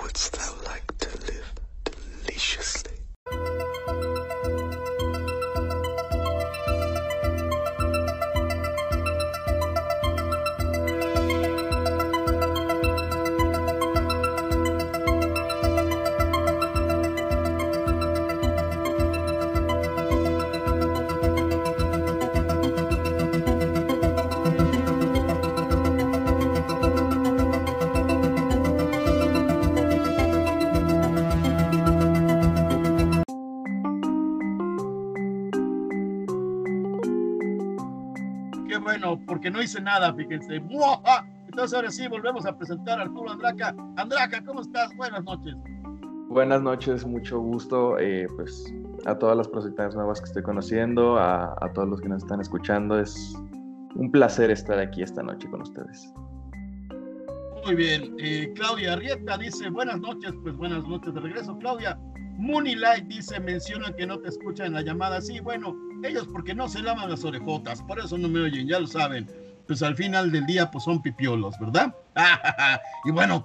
Wouldst thou like to live deliciously? Porque no hice nada, fíjense. ¡Muaja! Entonces ahora sí, volvemos a presentar a Arturo Andraca. Andraca, ¿cómo estás? Buenas noches. Buenas noches, mucho gusto. eh, pues a todas las proyectas nuevas que estoy conociendo, a, a todos los que nos están escuchando, es un placer estar aquí esta noche con ustedes. Muy bien. eh, Claudia Arrieta dice, buenas noches, pues buenas noches de regreso. Claudia, Moonlight dice, mencionan que no te escuchan en la llamada. Sí, bueno, ellos porque no se lavan las orejotas, por eso no me oyen, ya lo saben. Pues al final del día, pues son pipiolos, ¿verdad? y bueno,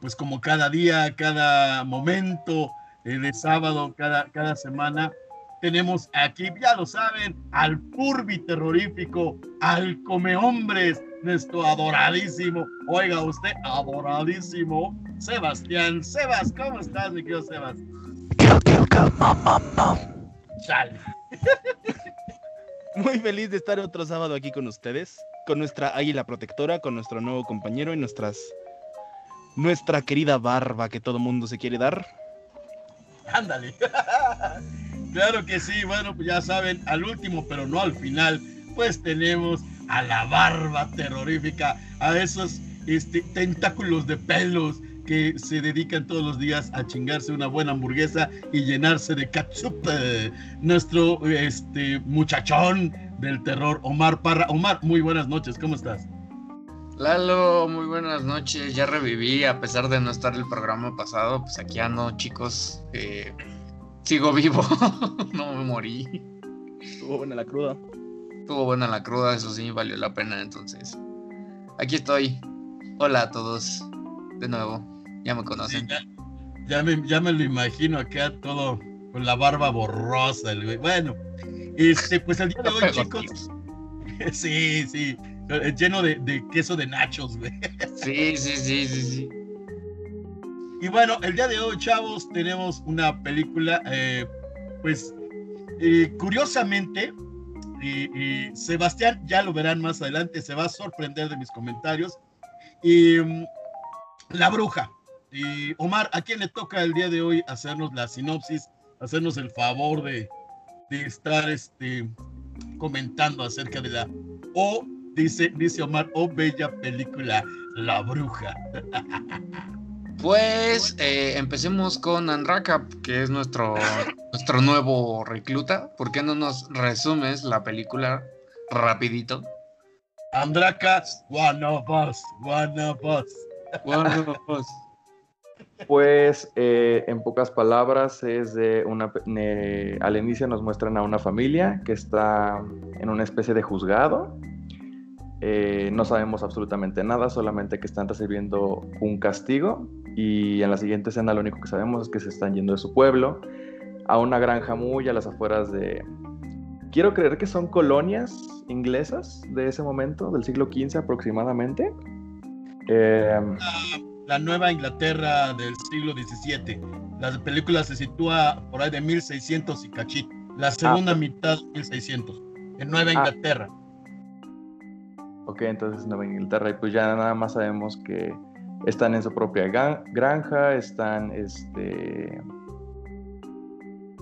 pues como cada día, cada momento eh, de sábado, cada, cada semana, tenemos aquí, ya lo saben, al Purbi terrorífico, al Come Hombres, nuestro adoradísimo, oiga usted, adoradísimo, Sebastián. Sebas, ¿cómo estás, mi querido Sebas? Kill, kill, kill, mom, mom, mom. Chale. Muy feliz de estar otro sábado aquí con ustedes, con nuestra águila protectora, con nuestro nuevo compañero y nuestras nuestra querida barba que todo mundo se quiere dar. Ándale. claro que sí, bueno, pues ya saben, al último, pero no al final, pues tenemos a la barba terrorífica, a esos este, tentáculos de pelos que se dedican todos los días a chingarse una buena hamburguesa y llenarse de ketchup. Eh, nuestro este, muchachón del terror, Omar Parra. Omar, muy buenas noches, ¿cómo estás? Lalo, muy buenas noches. Ya reviví a pesar de no estar el programa pasado. Pues aquí ando, chicos. eh, sigo vivo. no me morí. Estuvo buena la cruda. Estuvo buena la cruda, eso sí, valió la pena. Entonces, aquí estoy. Hola a todos. De nuevo, ya me Sí, conocen. ya, ya me, ya me lo imagino acá todo con la barba borrosa. el güey. Bueno, este, pues el día de hoy, chicos. Sí, sí. eh, Lleno de, de queso de nachos, güey. Sí, sí, sí, sí, sí. Y bueno, el día de hoy, chavos, tenemos una película, eh, pues, eh, curiosamente, y, y Sebastián, ya lo verán más adelante, se va a sorprender de mis comentarios. Y mm, La Bruja. Y Omar, ¿a quién le toca el día de hoy hacernos la sinopsis, hacernos el favor de, de estar este, comentando acerca de la, o dice, dice Omar, oh bella película, La Bruja. Pues eh, empecemos con Andraka, que es nuestro, nuestro nuevo recluta. ¿Por qué no nos resumes la película rapidito? Andraka, one of us, one of us. Bueno, pues, Pues eh, en pocas palabras es de una... ne- al inicio nos muestran a una familia que está en una especie de juzgado. Eh, no sabemos absolutamente nada, solamente que están recibiendo un castigo y en la siguiente escena lo único que sabemos es que se están yendo de su pueblo a una granja muy a las afueras de... Quiero creer que son colonias inglesas de ese momento, del siglo XV aproximadamente. Eh, La nueva Inglaterra del siglo XVII. La película se sitúa por ahí de 1600 y cachito. La segunda mitad de 1600. En Nueva Ah. Inglaterra. Ok, entonces Nueva Inglaterra, y pues ya nada más sabemos que están en su propia granja, están este,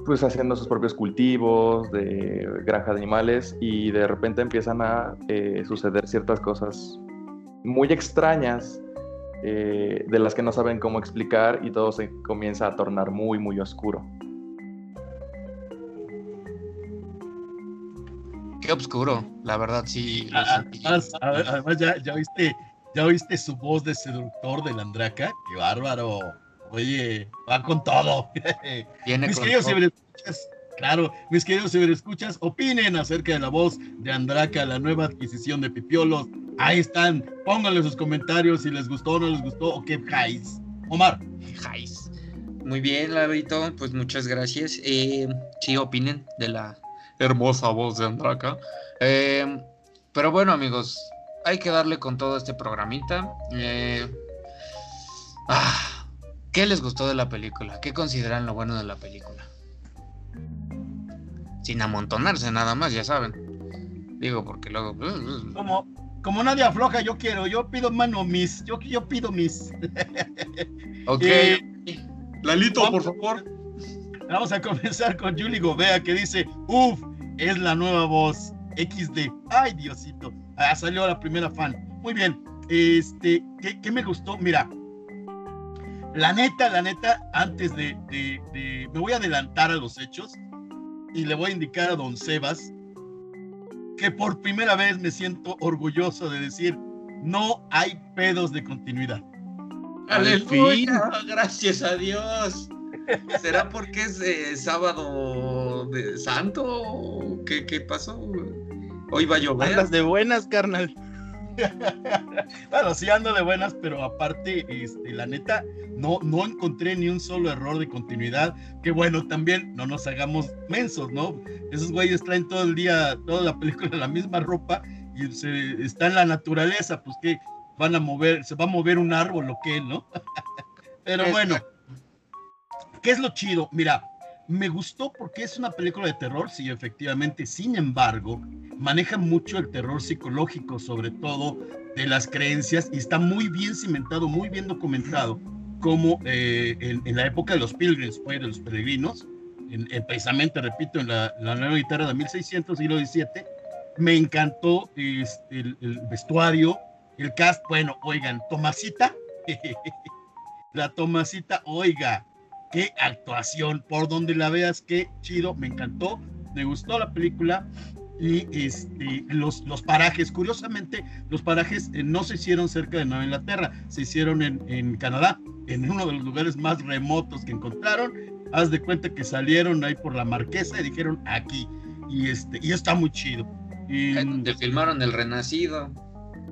pues haciendo sus propios cultivos de granja de animales y de repente empiezan a eh, suceder ciertas cosas muy extrañas eh, de las que no saben cómo explicar y todo se comienza a tornar muy, muy oscuro. qué oscuro, la verdad sí. lo Ah, sentí. Además, ya, ya oíste, ya oíste su voz de seductor del Andraka. Qué bárbaro. Oye, va con todo. Viene mis con queridos todo. ciberescuchas, claro, mis queridos ciberescuchas, opinen acerca de la voz de Andraka, la nueva adquisición de Pipiolos. Ahí están, pónganle sus comentarios si les gustó o no les gustó o qué jais. Omar, Jais. Muy bien, Labrito, pues muchas gracias. Eh, sí, opinen de la hermosa voz de Andraka. Eh, pero bueno, amigos, hay que darle con todo este programita. Eh, ah, ¿Qué les gustó de la película? ¿Qué consideran lo bueno de la película? Sin amontonarse nada más, ya saben. Digo, porque luego... Como, como nadie afloja, yo quiero, yo pido mano mis, yo, yo pido mis. Ok. Eh, Lalito, vamos- por favor. Vamos a comenzar con Julie Gobea que dice, uff, es la nueva voz XD. Ay, Diosito. Ah, salió la primera fan. Muy bien. Este, ¿qué, qué me gustó? Mira, la neta, la neta, antes de, de- de- Me voy a adelantar a los hechos y le voy a indicar a Don Sebas que por primera vez me siento orgulloso de decir, no hay pedos de continuidad. Al Aleluya, gracias a Dios. ¿Será porque es eh, sábado de santo? ¿Qué, qué pasó? Hoy va a llover. Andas de buenas, carnal. Bueno, sí ando de buenas, pero aparte, este, la neta, no, no encontré ni un solo error de continuidad. Que bueno, también no nos hagamos mensos, ¿no? Esos güeyes traen todo el día, toda la película la misma ropa y se, está en la naturaleza, pues que van a mover, se va a mover un árbol o qué, ¿no? pero bueno, ¿qué es lo chido? Mira, me gustó porque es una película de terror, sí, efectivamente. Sin embargo, maneja mucho el terror psicológico, sobre todo de las creencias, y está muy bien cimentado, muy bien documentado, como eh, en, la época de los pilgrims, fue de los peregrinos, en, en- precisamente, repito, en la, nueva guitarra de 1600, siglo XVII, me encantó este, el, el vestuario, el cast, bueno, oigan, Tomasita, la Tomasita, oiga, qué actuación, por donde la veas, qué chido, me encantó, me gustó la película y este, los, los parajes, curiosamente, los parajes eh, no se hicieron cerca de Nueva Inglaterra, se hicieron en, en Canadá, en uno de los lugares más remotos que encontraron. Haz de cuenta que salieron ahí por la marquesa y dijeron aquí, y este, y está muy chido. Y, donde filmaron El Renacido.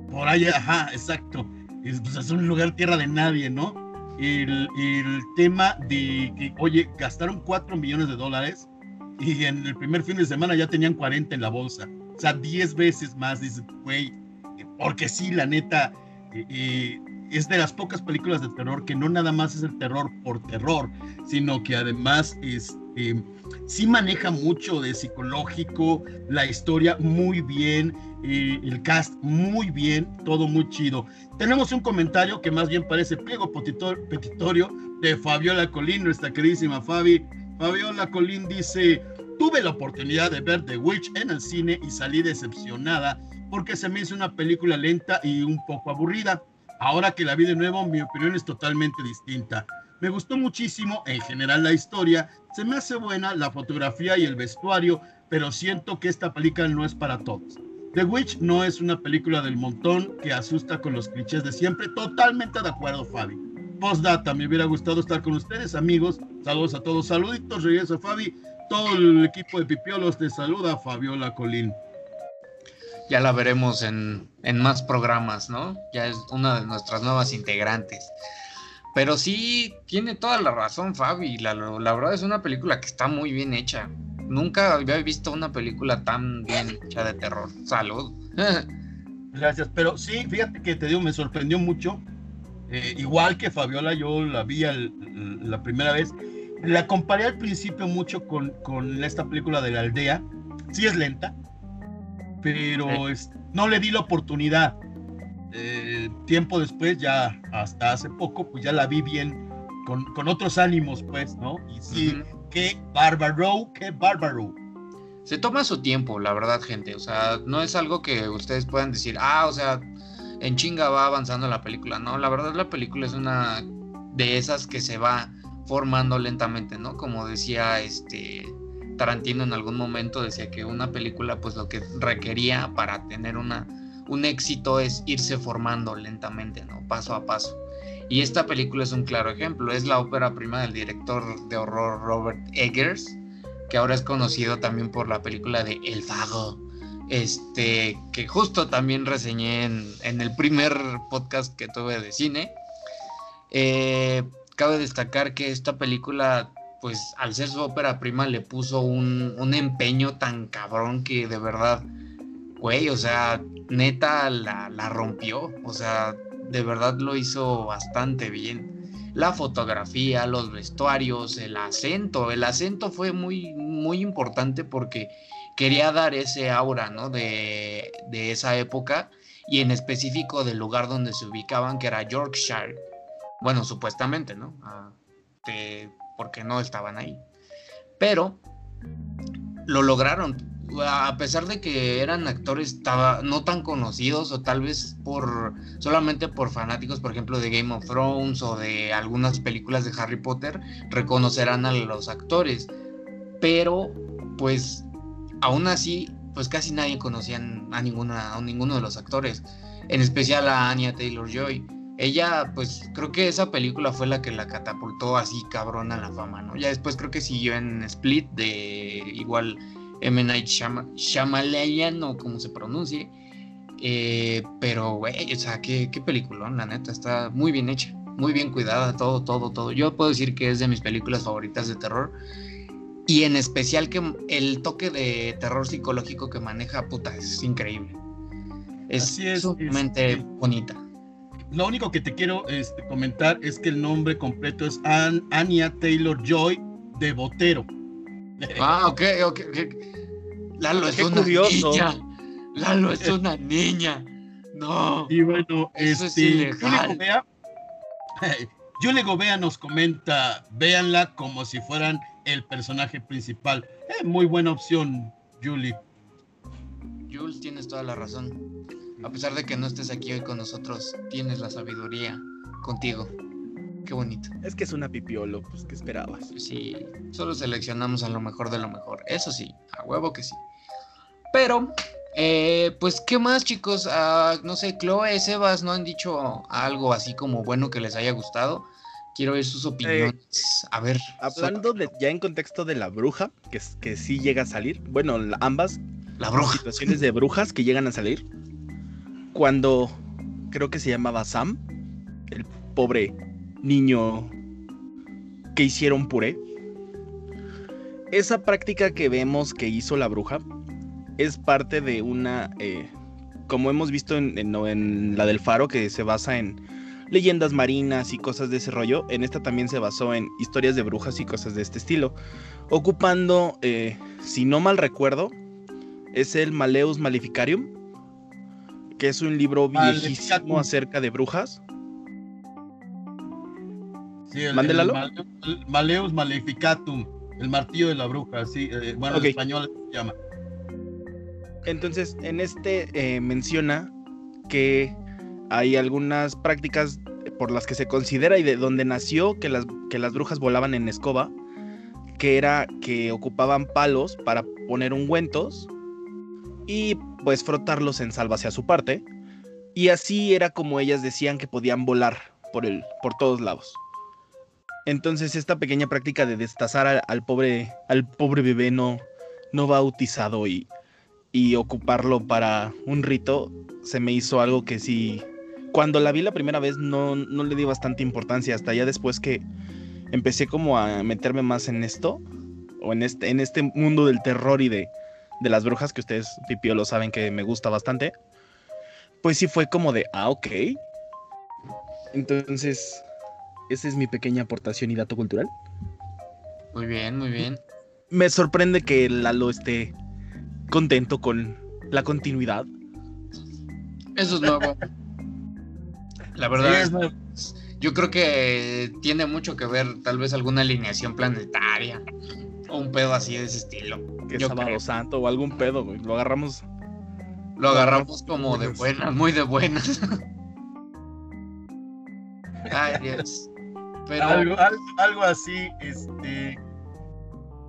por ahí, ajá, exacto. Es, pues, es un lugar tierra de nadie, ¿no? El, el tema de que, oye, gastaron 4 millones de dólares y en el primer fin de semana ya tenían 40 en la bolsa. O sea, 10 veces más, dice, güey, porque sí, la neta, eh, eh, es de las pocas películas de terror que no nada más es el terror por terror, sino que además este, sí maneja mucho de psicológico, la historia muy bien, eh, el cast muy bien, todo muy chido. Tenemos un comentario que más bien parece pliego petitor- petitorio de Fabiola Colín, nuestra queridísima Fabi. Fabiola Colín dice, tuve la oportunidad de ver The Witch en el cine y salí decepcionada porque se me hizo una película lenta y un poco aburrida. Ahora que la vi de nuevo, mi opinión es totalmente distinta. Me gustó muchísimo en general la historia, se me hace buena la fotografía y el vestuario, pero siento que esta película no es para todos. The Witch no es una película del montón que asusta con los clichés de siempre. Totalmente de acuerdo, Fabi. Postdata, me hubiera gustado estar con ustedes, amigos. Saludos a todos. Saluditos, regreso, Fabi. Todo el equipo de Pipiolos te saluda, Fabiola Colín. Ya la veremos en, en más programas, ¿no? Ya es una de nuestras nuevas integrantes. Pero sí, tiene toda la razón, Fabi. La, la verdad es una película que está muy bien hecha. Nunca había visto una película tan bien hecha de terror. Salud. Gracias, pero sí, fíjate que te digo, me sorprendió mucho. Eh, igual que Fabiola, yo la vi al- la primera vez. La comparé al principio mucho con, con esta película de la aldea. Sí es lenta, pero es- no le di la oportunidad. Eh, tiempo después, ya hasta hace poco, pues ya la vi bien con, con otros ánimos, pues, ¿no? Y sí, Ujú. qué bárbaro, qué bárbaro. Se toma su tiempo, la verdad, gente. O sea, no es algo que ustedes puedan decir, ah, o sea, en chinga va avanzando la película. No, la verdad, la película es una de esas que se va formando lentamente, ¿no? Como decía este Tarantino en algún momento, decía que una película, pues lo que requería para tener una, un éxito es irse formando lentamente, ¿no? Paso a paso. Y esta película es un claro ejemplo. Es la ópera prima del director de horror Robert Eggers que ahora es conocido también por la película de El Vago, este, que justo también reseñé en, el primer podcast que tuve de cine. Eh, cabe destacar que esta película, pues al ser su ópera prima, le puso un empeño tan cabrón que de verdad, güey, o sea, neta la, la rompió. O sea, de verdad lo hizo bastante bien. La fotografía, los vestuarios, el acento. El acento fue muy, muy importante porque quería dar ese aura, ¿no? De, de esa época y en específico del lugar donde se ubicaban, que era Yorkshire. Bueno, supuestamente, ¿no? Ah, porque no estaban ahí. Pero lo lograron. A pesar de que eran actores no tan conocidos o tal vez por solamente por fanáticos, por ejemplo, de Game of Thrones o de algunas películas de Harry Potter, reconocerán a los actores. Pero, pues, aún así, pues casi nadie conocía a, ninguna, a ninguno de los actores, en especial a Anya Taylor Joy. Ella, pues creo que esa película fue la que la catapultó así cabrón a la fama, ¿no? Ya después creo que siguió en Split de igual M. Night Shyamalan o como se pronuncie. Eh, pero, güey, o sea, qué, qué peliculón, la neta, está muy bien hecha, muy bien cuidada, todo, todo, todo. Yo puedo decir que es de mis películas favoritas de terror. Y en especial que el toque de terror psicológico que maneja, puta, es increíble. Es, Así es, sumamente este- bonita. Lo único que te quiero este, comentar es que el nombre completo es An- Anya Taylor Joy de Botero. Ah, ok, ok. Lalo es Qué una curioso. niña. Lalo es una niña. No. Y bueno, Eso es este, ilegal. Julie Gobea, Julie Gobea nos comenta, véanla como si fueran el personaje principal. Eh, muy buena opción, Julie. Jules, tienes toda la razón. A pesar de que no estés aquí hoy con nosotros, tienes la sabiduría contigo. Qué bonito. Es que es una pipiolo, pues, ¿qué esperabas? Sí, solo seleccionamos a lo mejor de lo mejor. Eso sí, a huevo que sí. Pero, eh, pues, ¿qué más, chicos? Ah, no sé, Chloe, Sebas, ¿no han dicho algo así como bueno que les haya gustado? Quiero oír sus opiniones. a ver. Hablando de, ya en contexto de la bruja, que, es- que sí llega a salir, bueno, ambas La bruja. situaciones de brujas que llegan a salir, cuando creo que se llamaba Sam, el pobre niño que hicieron puré, esa práctica que vemos que hizo la bruja es parte de una, eh, como hemos visto en, en- en la del faro, que se basa en leyendas marinas y cosas de ese rollo, en esta también se basó en historias de brujas y cosas de este estilo, ocupando, eh, si no mal recuerdo, es el Maleus Maleficarium, que es un libro viejísimo Maleficatum. acerca de brujas. Sí, el, Maleus Maleficatum, el martillo de la bruja, sí, eh, bueno, Ok. en español se llama. Entonces, en este eh, menciona que hay algunas prácticas por las que se considera y de donde nació que las, que las brujas volaban en escoba, que era que ocupaban palos para poner ungüentos y pues frotarlos en salva hacia su parte. Y así era como ellas decían que podían volar por, el, por todos lados. Entonces esta pequeña práctica de destazar al, pobre, al pobre bebé no, no bautizado y, y ocuparlo para un rito se me hizo algo que sí cuando la vi la primera vez no, no le di bastante importancia hasta ya después que empecé como a meterme más en esto o en este en este mundo del terror y de, de las brujas que ustedes pipio lo saben que me gusta bastante pues sí fue como de ah ok. Entonces esa es mi pequeña aportación y dato cultural Muy bien, muy bien. me sorprende que Lalo esté contento con la continuidad Eso es nuevo. La verdad es es nuevo. Yo creo que tiene mucho que ver tal vez alguna alineación planetaria o un pedo así de ese estilo. que es Yo sábado creo. santo o algún pedo, güey. Lo agarramos. Lo agarramos como de buenas, muy de buenas. Ay, Dios. Pero Algo, algo, algo así, este.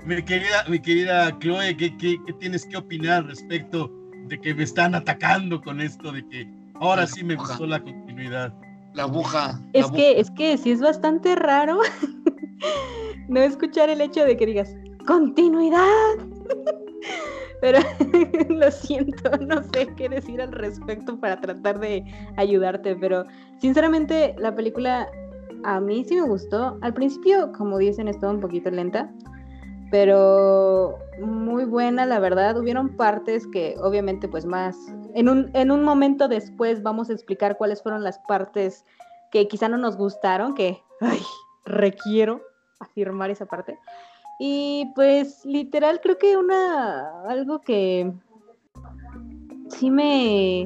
Mi querida, mi querida Chloe, ¿qué, qué, qué tienes que opinar respecto de que me están atacando con esto de que ahora sí me gustó la continuidad? la aguja. la Es aguja- que, es que sí es bastante raro no escuchar el hecho de que digas continuidad. Pero lo siento, no sé qué decir al respecto para tratar de ayudarte, pero sinceramente la película a mí sí me gustó. Al principio, como dicen, estaba un poquito lenta, pero muy buena, la verdad. Hubieron partes que obviamente pues más... En un, en un momento después vamos a explicar cuáles fueron las partes que quizá no nos gustaron, que ay, requiero afirmar esa parte. Y pues literal creo que una algo que sí me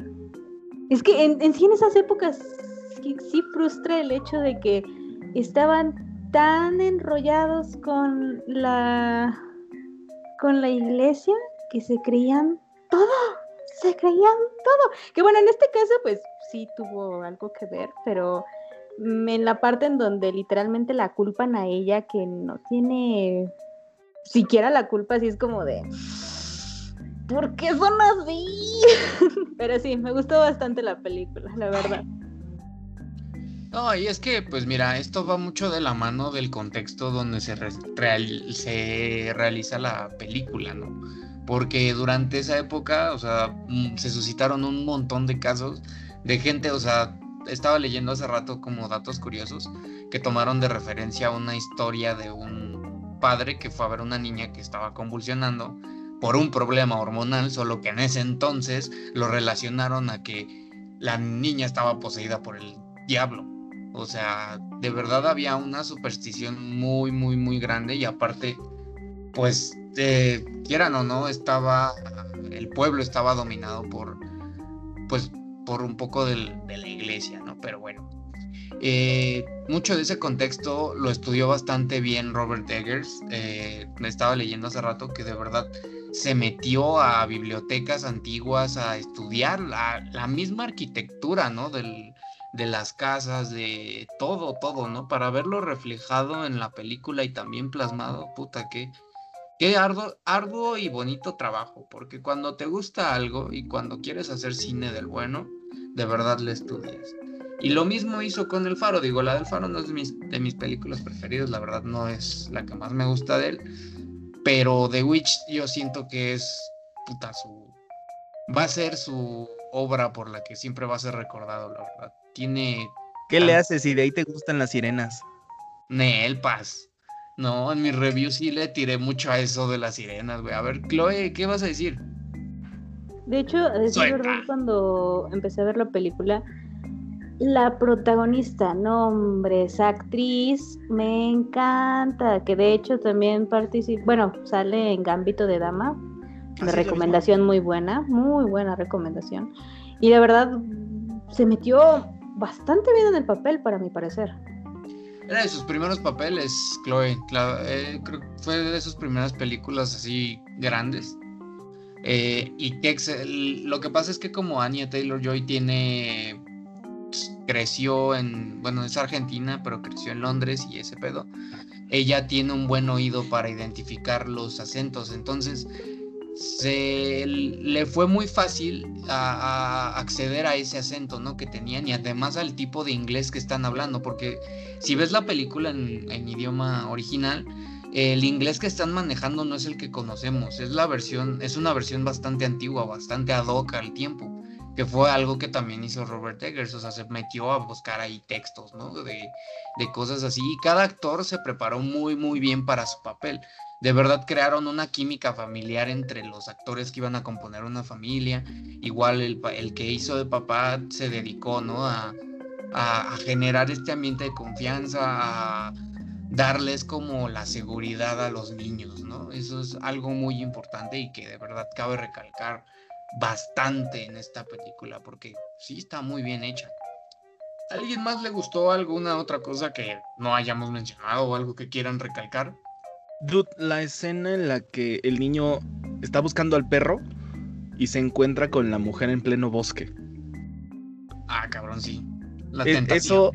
es que en, en sí en esas épocas sí, sí frustra el hecho de que estaban tan enrollados con la con la iglesia que se creían todo, se creían todo. Que bueno, en este caso pues sí tuvo algo que ver, pero mm, en la parte en donde literalmente la culpan a ella que no tiene siquiera la culpa, así es como de ¿por qué son así? Pero sí, me gustó bastante la película, la verdad. No, y es que, pues mira, esto va mucho de la mano del contexto donde se, re- real- se realiza la película, ¿no? Porque durante esa época, o sea, mm, se suscitaron un montón de casos de gente, o sea, estaba leyendo hace rato como datos curiosos que tomaron de referencia una historia de un padre que fue a ver una niña que estaba convulsionando por un problema hormonal, solo que en ese entonces lo relacionaron a que la niña estaba poseída por el diablo. O sea, de verdad había una superstición muy, muy, muy grande y aparte, pues, eh, quieran o no, estaba, el pueblo estaba dominado por, pues, por un poco de la iglesia, ¿no? Pero bueno, eh, mucho de ese contexto lo estudió bastante bien Robert Eggers. Eh, me estaba leyendo hace rato que de verdad se metió a bibliotecas antiguas a estudiar la, la misma arquitectura, ¿no? Del, de las casas, de todo, todo, ¿no? Para verlo reflejado en la película y también plasmado, puta, qué arduo, arduo y bonito trabajo, porque cuando te gusta algo y cuando quieres hacer cine del bueno, de verdad le estudias. Y lo mismo hizo con El Faro, digo, la del Faro no es de mis, de mis películas preferidas, la verdad no es la que más me gusta de él, pero The Witch yo siento que es, puta, su... Va a ser su obra por la que siempre va a ser recordado, la verdad. Tiene ¿Qué le Ah. haces si de ahí te gustan las sirenas? Nel Paz. No, en mi review sí le tiré mucho a eso de las sirenas, güey. A ver, Chloe, ¿qué vas a decir? De hecho, a decir verdad, cuando empecé a ver la película, la protagonista, no hombre, esa actriz me encanta, que de hecho también participa, bueno, sale en Gambito de Dama, Ah, ya vi. recomendación muy buena, muy buena recomendación. Y de verdad se metió bastante bien en el papel, para mi parecer. Era de sus primeros papeles, Chloe. Eh, creo que fue de sus primeras películas así grandes. Eh, y que lo que pasa es que como Anya Taylor Joy tiene pues, creció en, bueno, es argentina, pero creció en Londres y ese pedo. Ella tiene un buen oído para identificar los acentos, entonces se le fue muy fácil acceder a ese acento, ¿no? Que tenían y además al tipo de inglés que están hablando, porque si ves la película en, idioma original, el inglés que están manejando no es el que conocemos, es la versión, es una versión bastante antigua, bastante ad hoc al tiempo, que fue algo que también hizo Robert Eggers, o sea, se metió a buscar ahí textos, ¿no? De cosas así, y cada actor se preparó muy, muy bien para su papel. De verdad crearon una química familiar entre los actores que iban a componer una familia. Igual el, el que hizo de papá se dedicó, ¿no? A, a, generar este ambiente de confianza, a darles como la seguridad a los niños, ¿no? Eso es algo muy importante y que de verdad cabe recalcar bastante en esta película porque sí está muy bien hecha. ¿A ¿Alguien más le gustó alguna otra cosa que no hayamos mencionado o algo que quieran recalcar? Dude, la escena en la que el niño está buscando al perro y se encuentra con la mujer en pleno bosque. Ah, cabrón, sí. La E- tentación. Eso.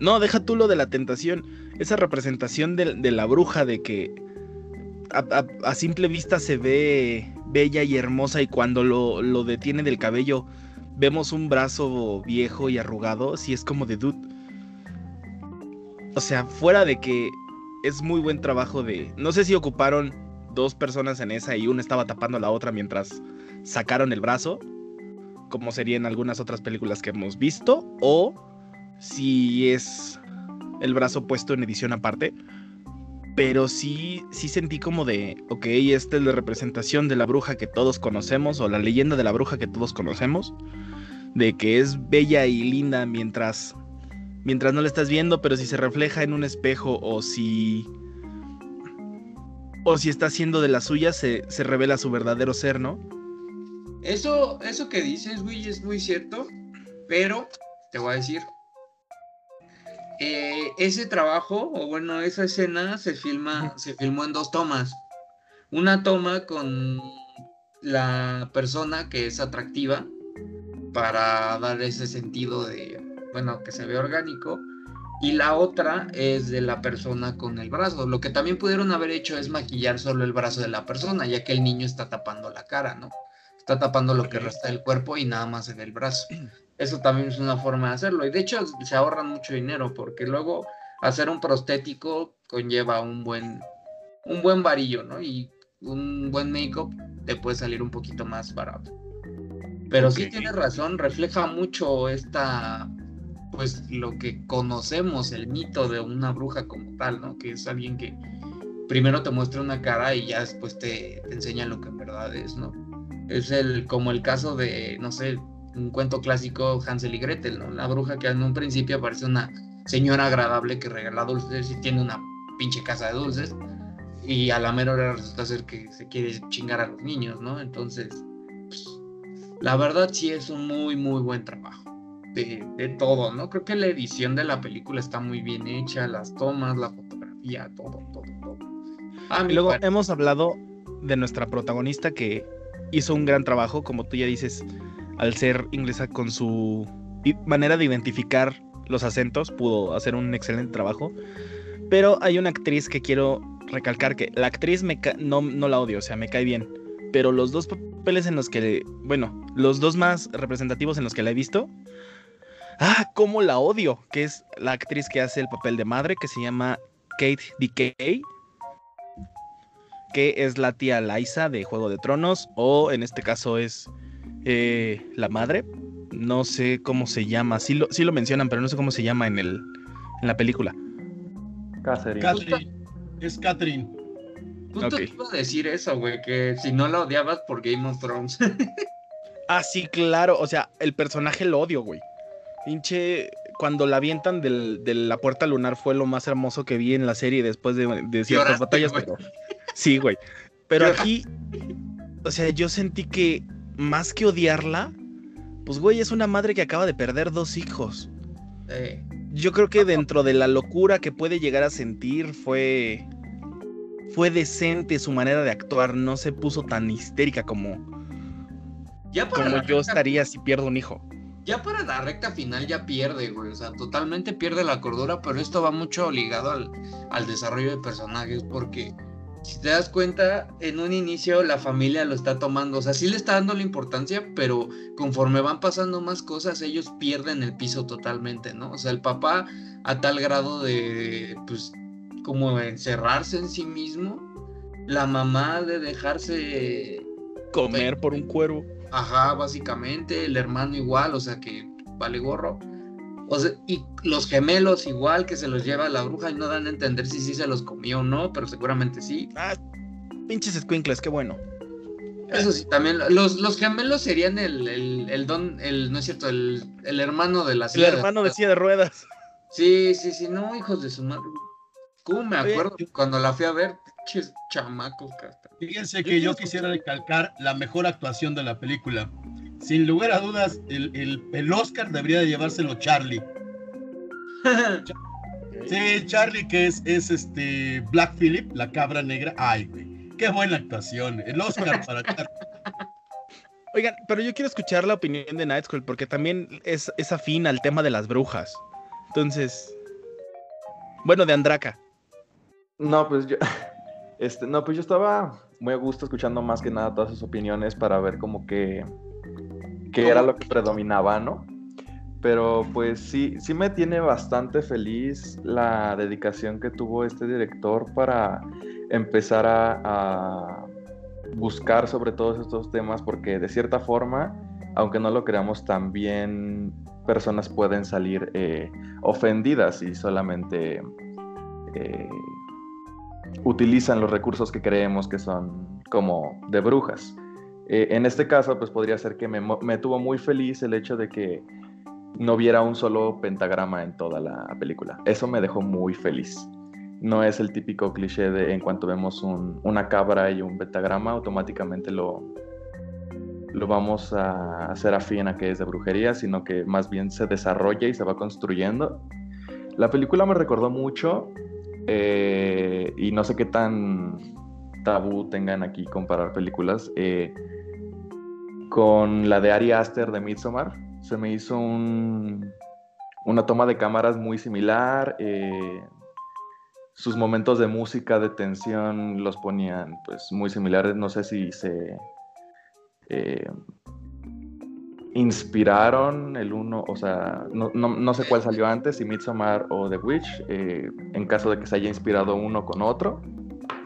No, deja tú lo de la tentación. Esa representación de, de la bruja, de que a, a- a simple vista se ve bella y hermosa, y cuando lo, lo detiene del cabello, vemos un brazo viejo y arrugado. Sí, es como de dude. O sea, fuera de que es muy buen trabajo de. No sé si ocuparon dos personas en esa y una estaba tapando a la otra mientras sacaron el brazo, como sería en algunas otras películas que hemos visto, o si es el brazo puesto en edición aparte. Pero sí, sí sentí como de, ok, esta es la representación de la bruja que todos conocemos, o la leyenda de la bruja que todos conocemos, de que es bella y linda mientras, mientras no la estás viendo, pero si se refleja en un espejo o si o si está haciendo de la suya, se, se revela su verdadero ser, ¿no? Eso, eso que dices, güey, es muy cierto, pero te voy a decir, eh, ese trabajo, o bueno, esa escena se filma, se filmó en dos tomas. Una toma con la persona que es atractiva para dar ese sentido de, bueno, que se ve orgánico y la otra es de la persona con el brazo. Lo que también pudieron haber hecho es maquillar solo el brazo de la persona, ya que el niño está tapando la cara, ¿no? Está tapando lo que resta del cuerpo y nada más en el brazo. Eso también es una forma de hacerlo. Y de hecho se ahorran mucho dinero porque luego hacer un prostético conlleva un buen, un buen varillo, ¿no? Y un buen make-up te puede salir un poquito más barato. Pero sí tienes razón, refleja mucho esta pues lo que conocemos, el mito de una bruja como tal, ¿no? Que es alguien que primero te muestra una cara y ya después te, enseña lo que en verdad es, ¿no? Es el, como el caso de, no sé, un cuento clásico Hansel y Gretel, ¿no? La bruja que en un principio parece una señora agradable que regala dulces y tiene una pinche casa de dulces y a la mera hora resulta ser que se quiere chingar a los niños, ¿no? Entonces, pues, la verdad sí es un muy, muy buen trabajo de, todo, ¿no? Creo que la edición de la película está muy bien hecha, las tomas, la fotografía, todo, todo, todo. Ah, y luego hemos hablado de nuestra protagonista que hizo un gran trabajo, como tú ya dices, al ser inglesa con su manera de identificar los acentos, pudo hacer un excelente trabajo. Pero hay una actriz que quiero recalcar que la actriz me no, no la odio, o sea, me cae bien. Pero los dos papeles en los que, bueno, los dos más representativos en los que la he visto Ah, cómo la odio, que es la actriz que hace el papel de madre, que se llama Kate DK, que es la tía Liza de Juego de Tronos, o en este caso es eh, la madre. No sé cómo se llama, sí lo, lo mencionan, pero no sé cómo se llama en, el, en la película. Catherine. Es Catherine. Justo te iba a decir eso, güey, que si no la odiabas por Game of Thrones. ah, sí, claro, o sea, el personaje lo odio, güey. Pinche, cuando la avientan de la puerta lunar fue lo más hermoso que vi en la serie después de, ciertas batallas. sí, güey. Pero aquí, o sea, yo sentí que más que odiarla, pues, güey, es una madre que acaba de perder dos hijos. Yo creo que dentro de la locura que puede llegar a sentir fue fue decente su manera de actuar, no se puso tan histérica como como yo estaría si pierdo un hijo ya para la recta final ya pierde, güey. O sea, totalmente pierde la cordura, pero esto va mucho ligado al, desarrollo de personajes, porque si te das cuenta, en un inicio la familia lo está tomando, o sea, sí le está dando la importancia, pero conforme van pasando más cosas, ellos pierden el piso totalmente, ¿no? O sea, el papá a tal grado de, pues, como encerrarse en sí mismo, la mamá de dejarse comer por un cuervo Ajá, básicamente, el hermano igual, o sea que vale gorro. O sea, y los gemelos igual que se los lleva la bruja y no dan a entender si sí se los comió o no, pero seguramente sí. Ah, pinches squinkles, qué bueno. Eso sí, también los, los gemelos serían el, el, don, el, no es cierto, el, el hermano de la silla. El hermano de, silla de ruedas. Sí, sí, sí, no, hijos de su madre. ¿Cómo me acuerdo cuando la fui a ver? Pinches chamacos, Fíjense que yo quisiera recalcar la mejor actuación de la película. Sin lugar a dudas, el, el, Oscar debería de llevárselo Charlie. sí, Charlie, que es, es este Black Phillip, la cabra negra. Ay, güey. Qué buena actuación. El Oscar para Charlie. Oigan, pero yo quiero escuchar la opinión de Night School porque también es, es afín al tema de las brujas. Entonces. Bueno, de Andraka. No, pues yo. Este, no, pues yo estaba muy a gusto escuchando más que nada todas sus opiniones para ver como que era lo que predominaba, ¿no? Pero pues sí, sí me tiene bastante feliz la dedicación que tuvo este director para empezar a, buscar sobre todos estos temas, porque de cierta forma, aunque no lo creamos, también personas pueden salir eh, ofendidas y solamente eh, utilizan los recursos que creemos que son como de brujas. Eh, en este caso, pues podría ser que me, me tuvo muy feliz el hecho de que no viera un solo pentagrama en toda la película. Eso me dejó muy feliz. No es el típico cliché de en cuanto vemos un- una cabra y un pentagrama, automáticamente lo, lo vamos a hacer afín a que es de brujería, sino que más bien se desarrolla y se va construyendo. La película me recordó mucho eh, y no sé qué tan tabú tengan aquí comparar películas eh, con la de Ari Aster de Midsommar. Se me hizo un- una toma de cámaras muy similar. eh, sus momentos de música, de tensión, los ponían pues muy similares. No sé si se inspiraron el uno, o sea, no, no- no sé cuál salió antes, si Midsommar o The Witch, eh, en caso de que se haya inspirado uno con otro.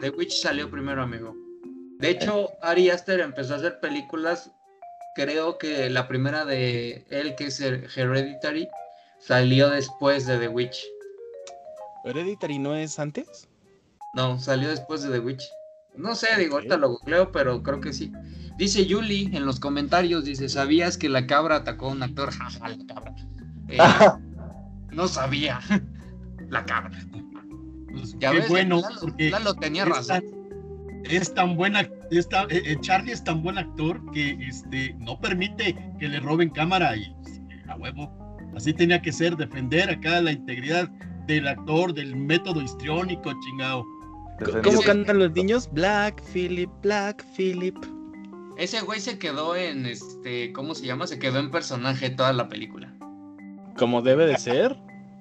The Witch salió primero, amigo. De hecho, Ari Aster empezó a hacer películas. Creo que la primera de él, que es Her- Hereditary, salió después de The Witch. ¿Hereditary no es antes? No, salió después de The Witch. No sé, digo, ahorita lo googleo, pero creo que sí. Dice Yuli en los comentarios, dice, ¿sabías que la cabra atacó a un actor? Jaja, la cabra. Eh, no sabía. la cabra. Pues, Ya qué ves, bueno, Lalo, Lalo tenía es razón. tan, es tan buena, es tan- eh, eh, Charlie es tan buen actor que este, no permite que le roben cámara y a huevo. Así tenía que ser, defender acá la integridad del actor, del método histriónico, chingado. ¿Cómo cantan los niños? Black Philip, Black Philip. Ese güey se quedó en, este, ¿cómo se llama? Se quedó en personaje toda la película. Como debe de ser.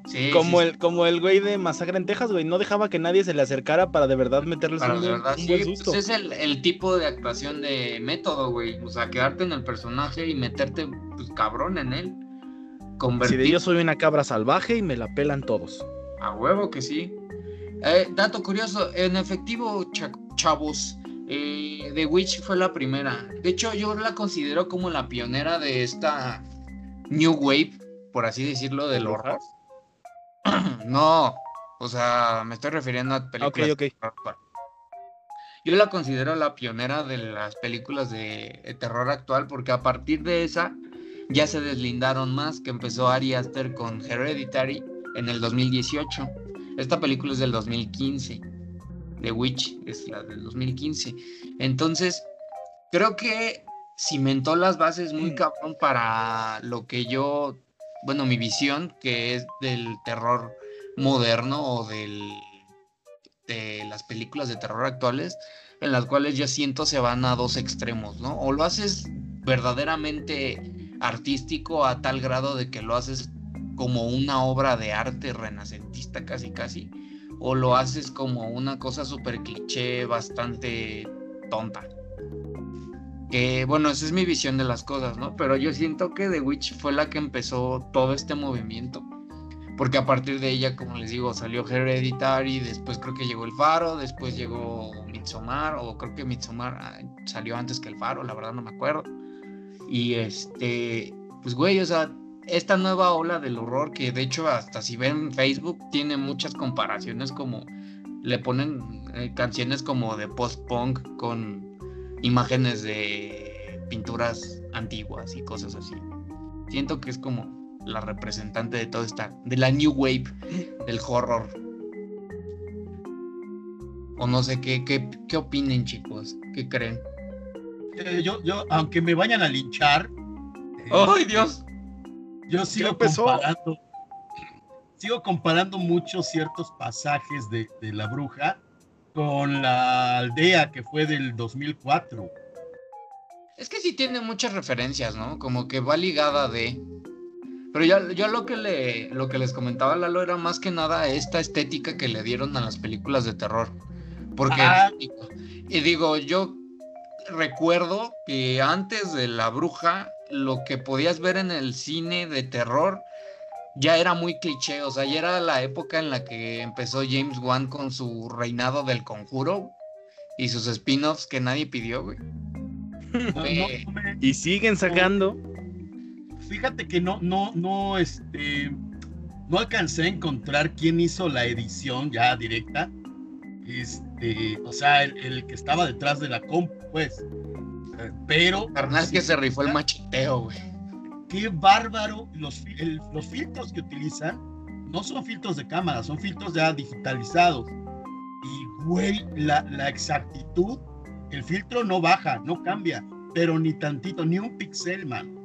Sí, como, sí, el, como el güey de Masacre en Texas, güey. No dejaba que nadie se le acercara para de verdad meterles Para un, de verdad, un sí, buen pues es el, el tipo de actuación de método, güey. O sea, quedarte en el personaje y meterte, pues, cabrón en él. Si Convertir de yo soy una cabra salvaje y me la pelan todos. a huevo que sí. Eh, dato curioso, en efectivo, cha- chavos, eh, The Witch fue la primera. De hecho, yo la considero como la pionera de esta New Wave, por así decirlo, del horror. No, o sea, me estoy refiriendo a películas. ok. de terror. Yo la considero la pionera de las películas de terror actual porque a partir de esa ya se deslindaron más, que empezó Ari Aster con Hereditary en el 2018. Esta película es del 2015. The Witch es la del 2015. Entonces, creo que cimentó las bases muy cabrón para lo que yo, bueno, mi visión, que es del terror moderno o del, de las películas de terror actuales, en las cuales yo siento se van a dos extremos, ¿no? O lo haces verdaderamente artístico a tal grado de que lo haces como una obra de arte renacentista casi casi, o lo haces como una cosa súper cliché, bastante tonta. Que bueno, esa es mi visión de las cosas, ¿no? Pero yo siento que The Witch fue la que empezó todo este movimiento. Porque a partir de ella, como les digo, salió Hereditary, después creo que llegó El Faro, después llegó Midsommar, o creo que Midsommar ah, salió antes que El Faro, la verdad no me acuerdo. Y este, pues güey, o sea, esta nueva ola del horror que de hecho hasta si ven Facebook tiene muchas comparaciones como le ponen eh, canciones como de post-punk con imágenes de pinturas antiguas y cosas así. Siento que es como la representante de todo esta, de la new wave del horror. O no sé qué, qué, qué opinen chicos, qué creen. Eh, yo, yo, aunque me vayan a linchar, eh, ¡Ay Dios! Yo sigo comparando, sigo comparando muchos ciertos pasajes de, de la bruja con la aldea que fue del 2004. Es que sí tiene muchas referencias, ¿no? Como que va ligada de. Pero yo, yo lo que le lo que les comentaba a Lalo era más que nada esta estética que le dieron a las películas de terror. Porque Ah. y digo, yo recuerdo que antes de La Bruja, lo que podías ver en el cine de terror ya era muy cliché, o sea, ya era la época en la que empezó James Wan con su reinado del conjuro y sus spin-offs que nadie pidió, güey. No, Eh, no me- Y siguen sacando. fíjate que no, no, no, este, no alcancé a encontrar quién hizo la edición ya directa. Este, o sea, el, el que estaba detrás de la comp, pues. Pero. Carnal que se rifó el macheteo, güey. Qué bárbaro. Los, el- los filtros que utilizan no son filtros de cámara, son filtros ya digitalizados. Y, güey, la, la exactitud, el filtro no baja, no cambia, pero ni tantito, ni un pixel, man.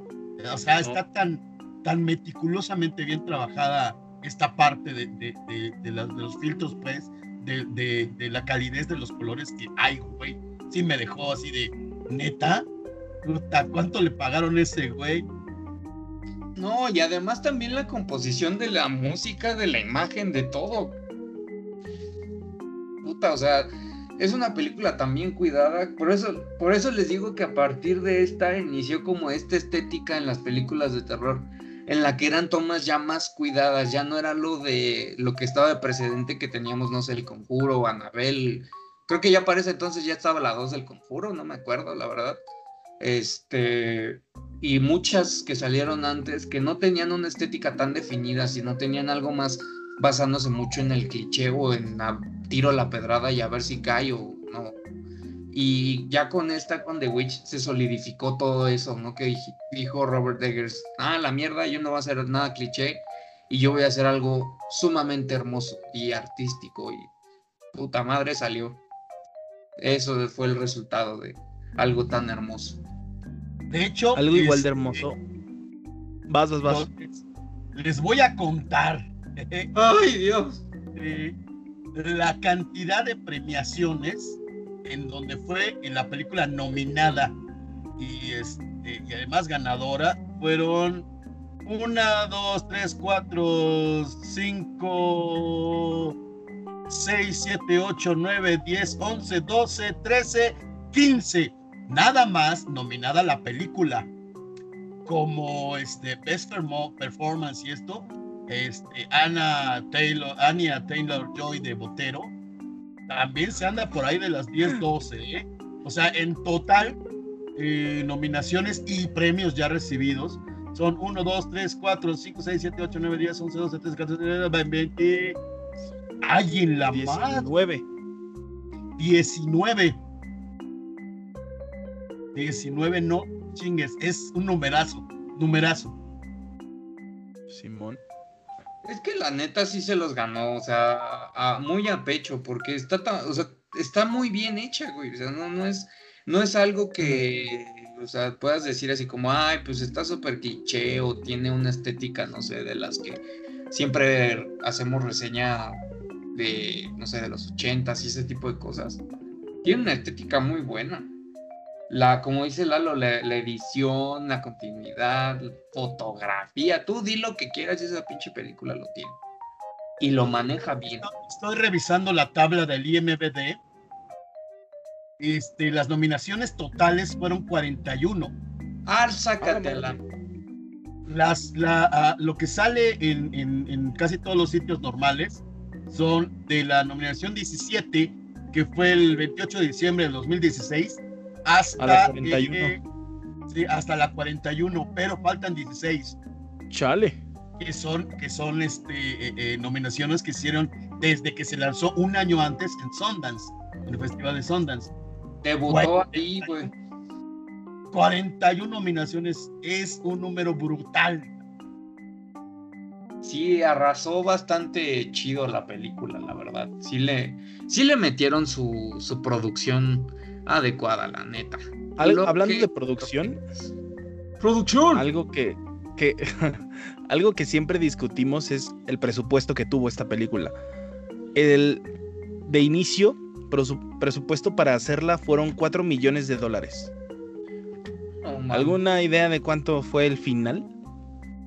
O sea, está tan, tan meticulosamente bien trabajada esta parte de, de, de- de de los filtros, pues, de, de- de la calidez de los colores que hay, güey. Sí me dejó así de, neta, puta, ¿cuánto le pagaron ese güey? No, y además también la composición de la música, de la imagen, de todo. Puta, o sea, es una película también cuidada. Por eso, por eso les digo que a partir de esta inició como esta estética en las películas de terror, en la que eran tomas ya más cuidadas, ya no era lo de lo que estaba de precedente que teníamos, no sé, el conjuro Anabel. Creo que ya para ese entonces ya estaba la 2 del conjuro, no me acuerdo, la verdad. Este, y muchas que salieron antes que no tenían una estética tan definida, sino tenían algo más basándose mucho en el cliché o en a- tiro la pedrada y a ver si cae o no. Y ya con esta, con The Witch, se solidificó todo eso, ¿no? Que dij- dijo Robert Eggers, ah, la mierda, yo no voy a hacer nada cliché y yo voy a hacer algo sumamente hermoso y artístico y puta madre salió. Eso fue el resultado de algo tan hermoso. De hecho, Algo igual de este, hermoso. Vas, vas, vas. Les, les voy a contar ¡Ay, Dios! eh, la cantidad de premiaciones en donde fue en la película nominada y, este, y además ganadora fueron una, dos, tres, cuatro, cinco, seis, siete, ocho, nueve, diez, once, doce, trece, quince. Nada más nominada la película como este Best Performance y esto, este, Anna Taylor, Anya Taylor Joy de Botero, también se anda por ahí de las 10, 12, ¿eh? O sea, en total, eh, nominaciones y premios ya recibidos son 1, 2, 3, 4, 5, 6, 7, 8, 9, 10, 11, 12, 13, 14, 20. ¡Ay, en la madre! 19. 19. 19 no chingues, es un numerazo, numerazo. Simón. Es que la neta sí se los ganó, o sea, a- muy a pecho, porque está tan, o sea, está muy bien hecha, güey. O sea, no, no es, no es algo que, o sea, puedas decir así como, ay, pues está súper cliché o tiene una estética, no sé, de las que siempre hacemos reseña de, no sé, de los ochentas y ese tipo de cosas. Tiene una estética muy buena. La, como dice Lalo, la, la edición, la continuidad, la fotografía, tú di lo que quieras y esa pinche película lo tiene. Y lo maneja bien. Estoy revisando la tabla del IMBD. Este, las nominaciones totales fueron 41. Ah, sácatela. Las, la, ah, lo que sale en, en- en casi todos los sitios normales son de la nominación 17, que fue el 28 de diciembre del 2016, hasta, la 41. eh, sí, hasta la 41, pero faltan 16. Chale. que son, que son este, eh, eh, nominaciones que hicieron desde que se lanzó un año antes en Sundance, en el Festival de Sundance. Debutó Bueno, ahí, güey. 41 nominaciones es un número brutal. Sí, arrasó bastante chido la película, la verdad. Sí le, sí le metieron su, su producción adecuada, la neta. Hablando que- de producción, ¡Producción! algo que, que algo que siempre discutimos es el presupuesto que tuvo esta película. El de inicio, presu- presupuesto para hacerla fueron 4 millones de dólares. ¿Alguna idea de cuánto fue el final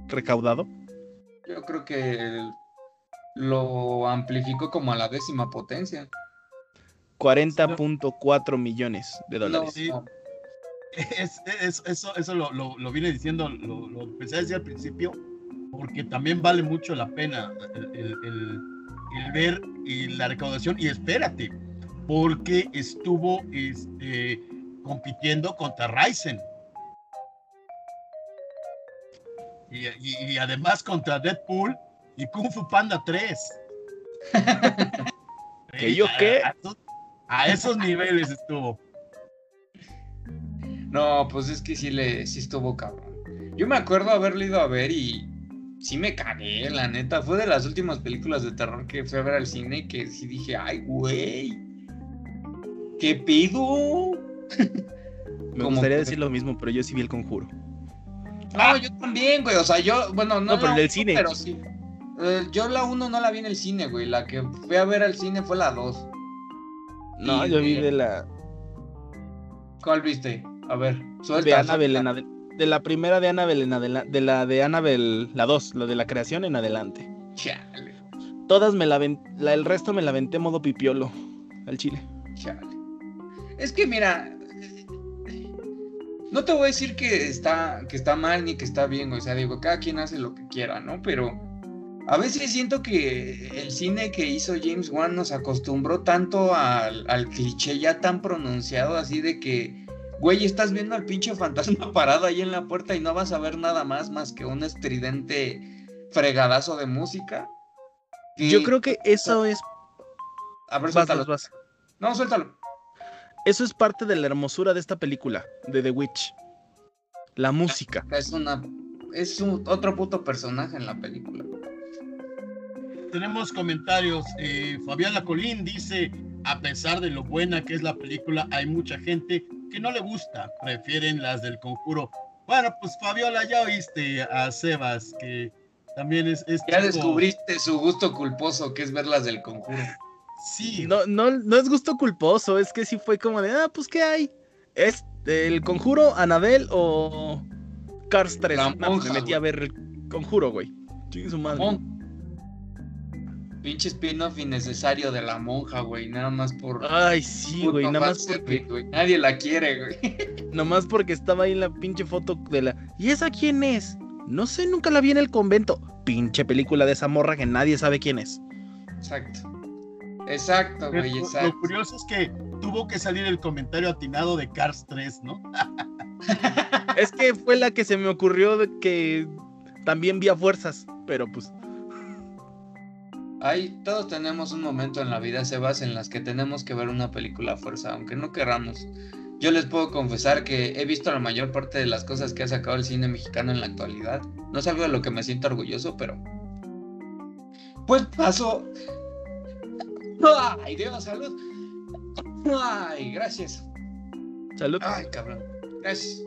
recaudado? Yo creo que lo amplificó como a la décima potencia. 40.4 millones de No, dólares. Sí. no. Es, es- eso eso lo, lo, lo vine diciendo, lo, lo empecé a decir al principio, porque también vale mucho la pena el, el- el- el ver y la recaudación. Y espérate, porque estuvo este, compitiendo contra Ryzen. Y, y- y además contra Deadpool y Kung Fu Panda 3. ¿Que yo qué? A, esos, a esos niveles estuvo. No, pues es que sí le sí estuvo cabrón. Yo me acuerdo haberlo ido a ver y sí me cagué, la neta. Fue de las últimas películas de terror que fui a ver al cine que sí dije, ay, güey. ¿Qué pido? Me Como gustaría que- decir lo mismo, pero yo sí vi el conjuro. No, yo también, güey. O sea, yo, bueno, no, No, pero en el cine. Pero sí. Eh, yo la 1 no la vi en el cine, güey. La que fui a ver al cine fue la 2. No, Y yo vi de- la ¿Cuál viste? A ver, suelta. de Annabelle en de la primera de Annabelle en adelante, de la de Annabelle, la 2, la de la creación en adelante. Chale, Todas me la, ven- la el resto me la venté modo pipiolo al chile. chale. Es que mira. No te voy a decir que está, que está mal ni que está bien. O sea, digo, cada quien hace lo que quiera, ¿no? Pero a veces siento que el cine que hizo James Wan nos acostumbró tanto al, al cliché ya tan pronunciado, así de que, güey, estás viendo al pinche fantasma parado ahí en la puerta y no vas a ver nada más más que un estridente fregadazo de música. Yo creo que eso es A ver, suéltalo. vas, vas. No, suéltalo. Eso es parte de la hermosura de esta película, de The Witch. La música. Es una. Es un, otro puto personaje en la película. Tenemos comentarios. Eh, Fabiola Colín dice, a pesar de lo buena que es la película, hay mucha gente que no le gusta, prefieren las del conjuro. Bueno, pues Fabiola, ya oíste a Sebas, que también es... es Ya tipo- descubriste su gusto culposo, que es ver las del conjuro. Sí, No, no, no es gusto culposo, es que sí fue como de, ah, pues ¿qué hay? ¿Es el conjuro, Anabel o Cars 3? La No, monja, me metí güey. a ver el conjuro, güey. Chingue su madre. Mon- Pinche spin-off innecesario de la monja, güey. Nada más por. Ay, sí, güey, nada más porque, güey. Nadie la quiere, güey. nomás porque estaba ahí en la pinche foto de la. ¿Y esa quién es? No sé, nunca la vi en el convento. Pinche película de esa morra que nadie sabe quién es. Exacto. Exacto, güey, lo, exacto. lo curioso es que tuvo que salir el comentario atinado de Cars 3, ¿no? Es que fue la que se me ocurrió de que también vi a fuerzas, pero pues. Ahí todos tenemos un momento en la vida, Sebas, en las que tenemos que ver una película a fuerza, aunque no querramos. Yo les puedo confesar que he visto la mayor parte de las cosas que ha sacado el cine mexicano en la actualidad. No es algo de lo que me siento orgulloso, pero. Pues pasó. ¡Ay, Dios, salud! ¡Ay, gracias! Salud. ¡Ay, cabrón! Gracias.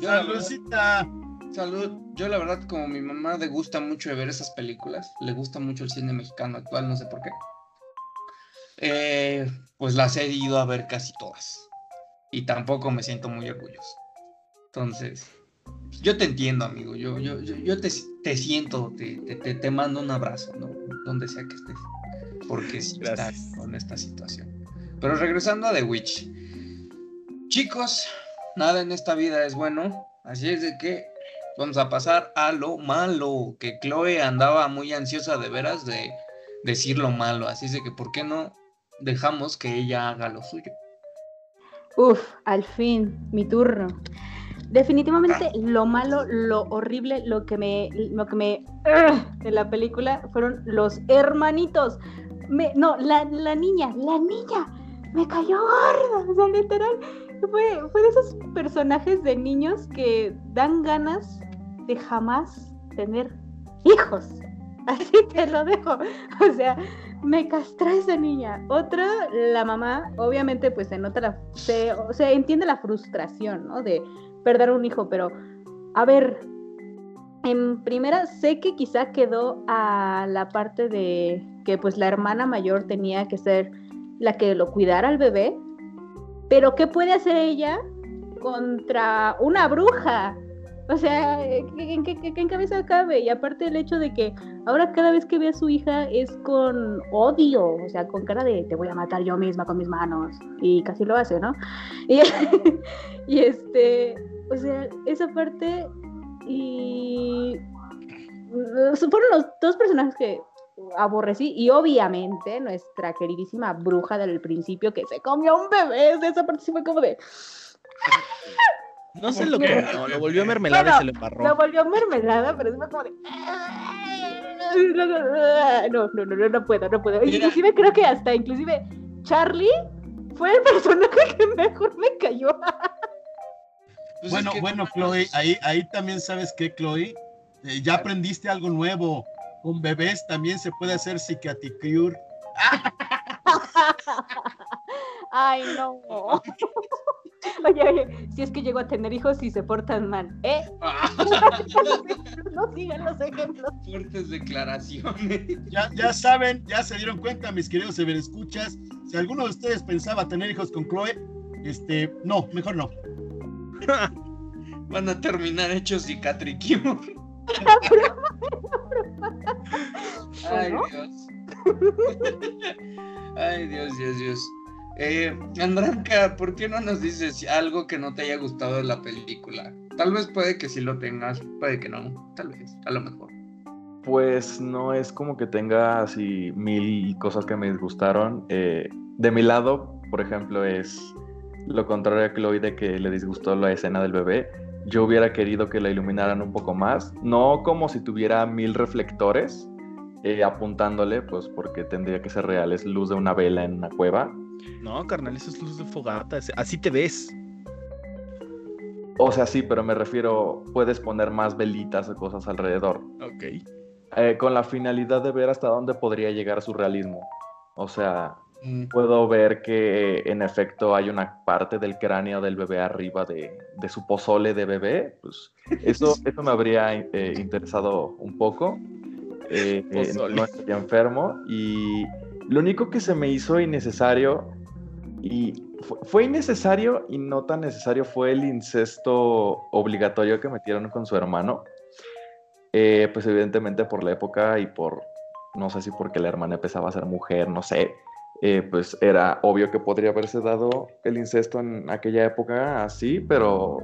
Yo, verdad-. Salud. Yo la verdad, como mi mamá le gusta mucho de ver esas películas, le gusta mucho el cine mexicano actual, no sé por qué. eh, pues las he ido a ver casi todas. Y tampoco me siento muy orgulloso. Entonces, yo te entiendo, amigo. Yo, yo, yo, yo te, te siento, te, te, te- te mando un abrazo, ¿no? Donde sea que estés. Porque sí estás con esta situación. Pero regresando a The Witch. Chicos, nada en esta vida es bueno. Así es de que vamos a pasar a lo malo. Que Chloe andaba muy ansiosa de veras de decir lo malo. Así es de que, ¿por qué no dejamos que ella haga lo suyo? Uf, al fin, mi turno. Definitivamente lo malo, lo horrible, lo que me, lo que me de la película fueron los hermanitos. No, la, la niña, la niña, me cayó gorda, o sea, literal. Fue, fue de esos personajes de niños que dan ganas de jamás tener hijos. Así te lo dejo. O sea, me castró esa niña. Otra, la mamá, obviamente, pues se nota la. Se, o sea, entiende la frustración, ¿no? De perder un hijo, pero. A ver. En primera, sé que quizá quedó a la parte de que pues la hermana mayor tenía que ser la que lo cuidara al bebé, pero ¿qué puede hacer ella contra una bruja? O sea, ¿en qué, qué- qué cabeza cabe? Y aparte el hecho de que ahora cada vez que ve a su hija es con odio, o sea, con cara de te voy a matar yo misma con mis manos. Y casi lo hace, ¿no? Y, y este, o sea, esa parte y fueron los dos personajes que aborrecí y obviamente nuestra queridísima bruja del principio que se comió un bebé, esa parte sí fue como de No se lo comió, lo volvió mermelada Bueno, y se lo embarró. Lo volvió mermelada, pero es como de. No, no, no, no, no puedo, no puedo. Mira. Inclusive creo que hasta, inclusive, Charlie fue el personaje que mejor me cayó. Pues es bueno, que bueno, no Chloe, ahí, ahí también sabes que, Chloe, Eh, ya aprendiste algo nuevo. Con bebés también se puede hacer psiquiatricure. Ay, no. Oye, oye, si es que llego a tener hijos y se portan mal, ¿eh? No sigan los ejemplos. Fuertes declaraciones. Ya, ya saben, ya se dieron cuenta, mis queridos escuchas. Si alguno de ustedes pensaba tener hijos con Chloe, este, no, mejor no. Van a terminar hechos cicatricure. Ay, ¿No? Dios. Ay, Dios, Dios, Dios. Eh, Andranka, ¿por qué no nos dices algo que no te haya gustado de la película? Tal vez puede que sí lo tengas, puede que no, tal vez, a lo mejor. Pues no es como que tenga así mil cosas que me disgustaron. Eh, de mi lado, por ejemplo, es lo contrario a Chloe de que le disgustó la escena del bebé. Yo hubiera querido que la iluminaran un poco más, no como si tuviera mil reflectores eh, apuntándole, pues porque tendría que ser real, es luz de una vela en una cueva. No, carnal, eso es luz de fogata. Así te ves. O sea, sí, pero me refiero, puedes poner más velitas o cosas alrededor. Ok. eh, con la finalidad de ver hasta dónde podría llegar su realismo. O sea, Mm, puedo ver que en efecto hay una parte del cráneo del bebé arriba de, de su pozole de bebé. Pues eso, eso me habría eh, interesado un poco. Eh, eh, no estoy enfermo. Y lo único que se me hizo innecesario, y fu- fue innecesario y no tan necesario, fue el incesto obligatorio que metieron con su hermano. Eh, pues evidentemente por la época y por, no sé si porque la hermana empezaba a ser mujer, no sé, eh, pues era obvio que podría haberse dado el incesto en aquella época así, pero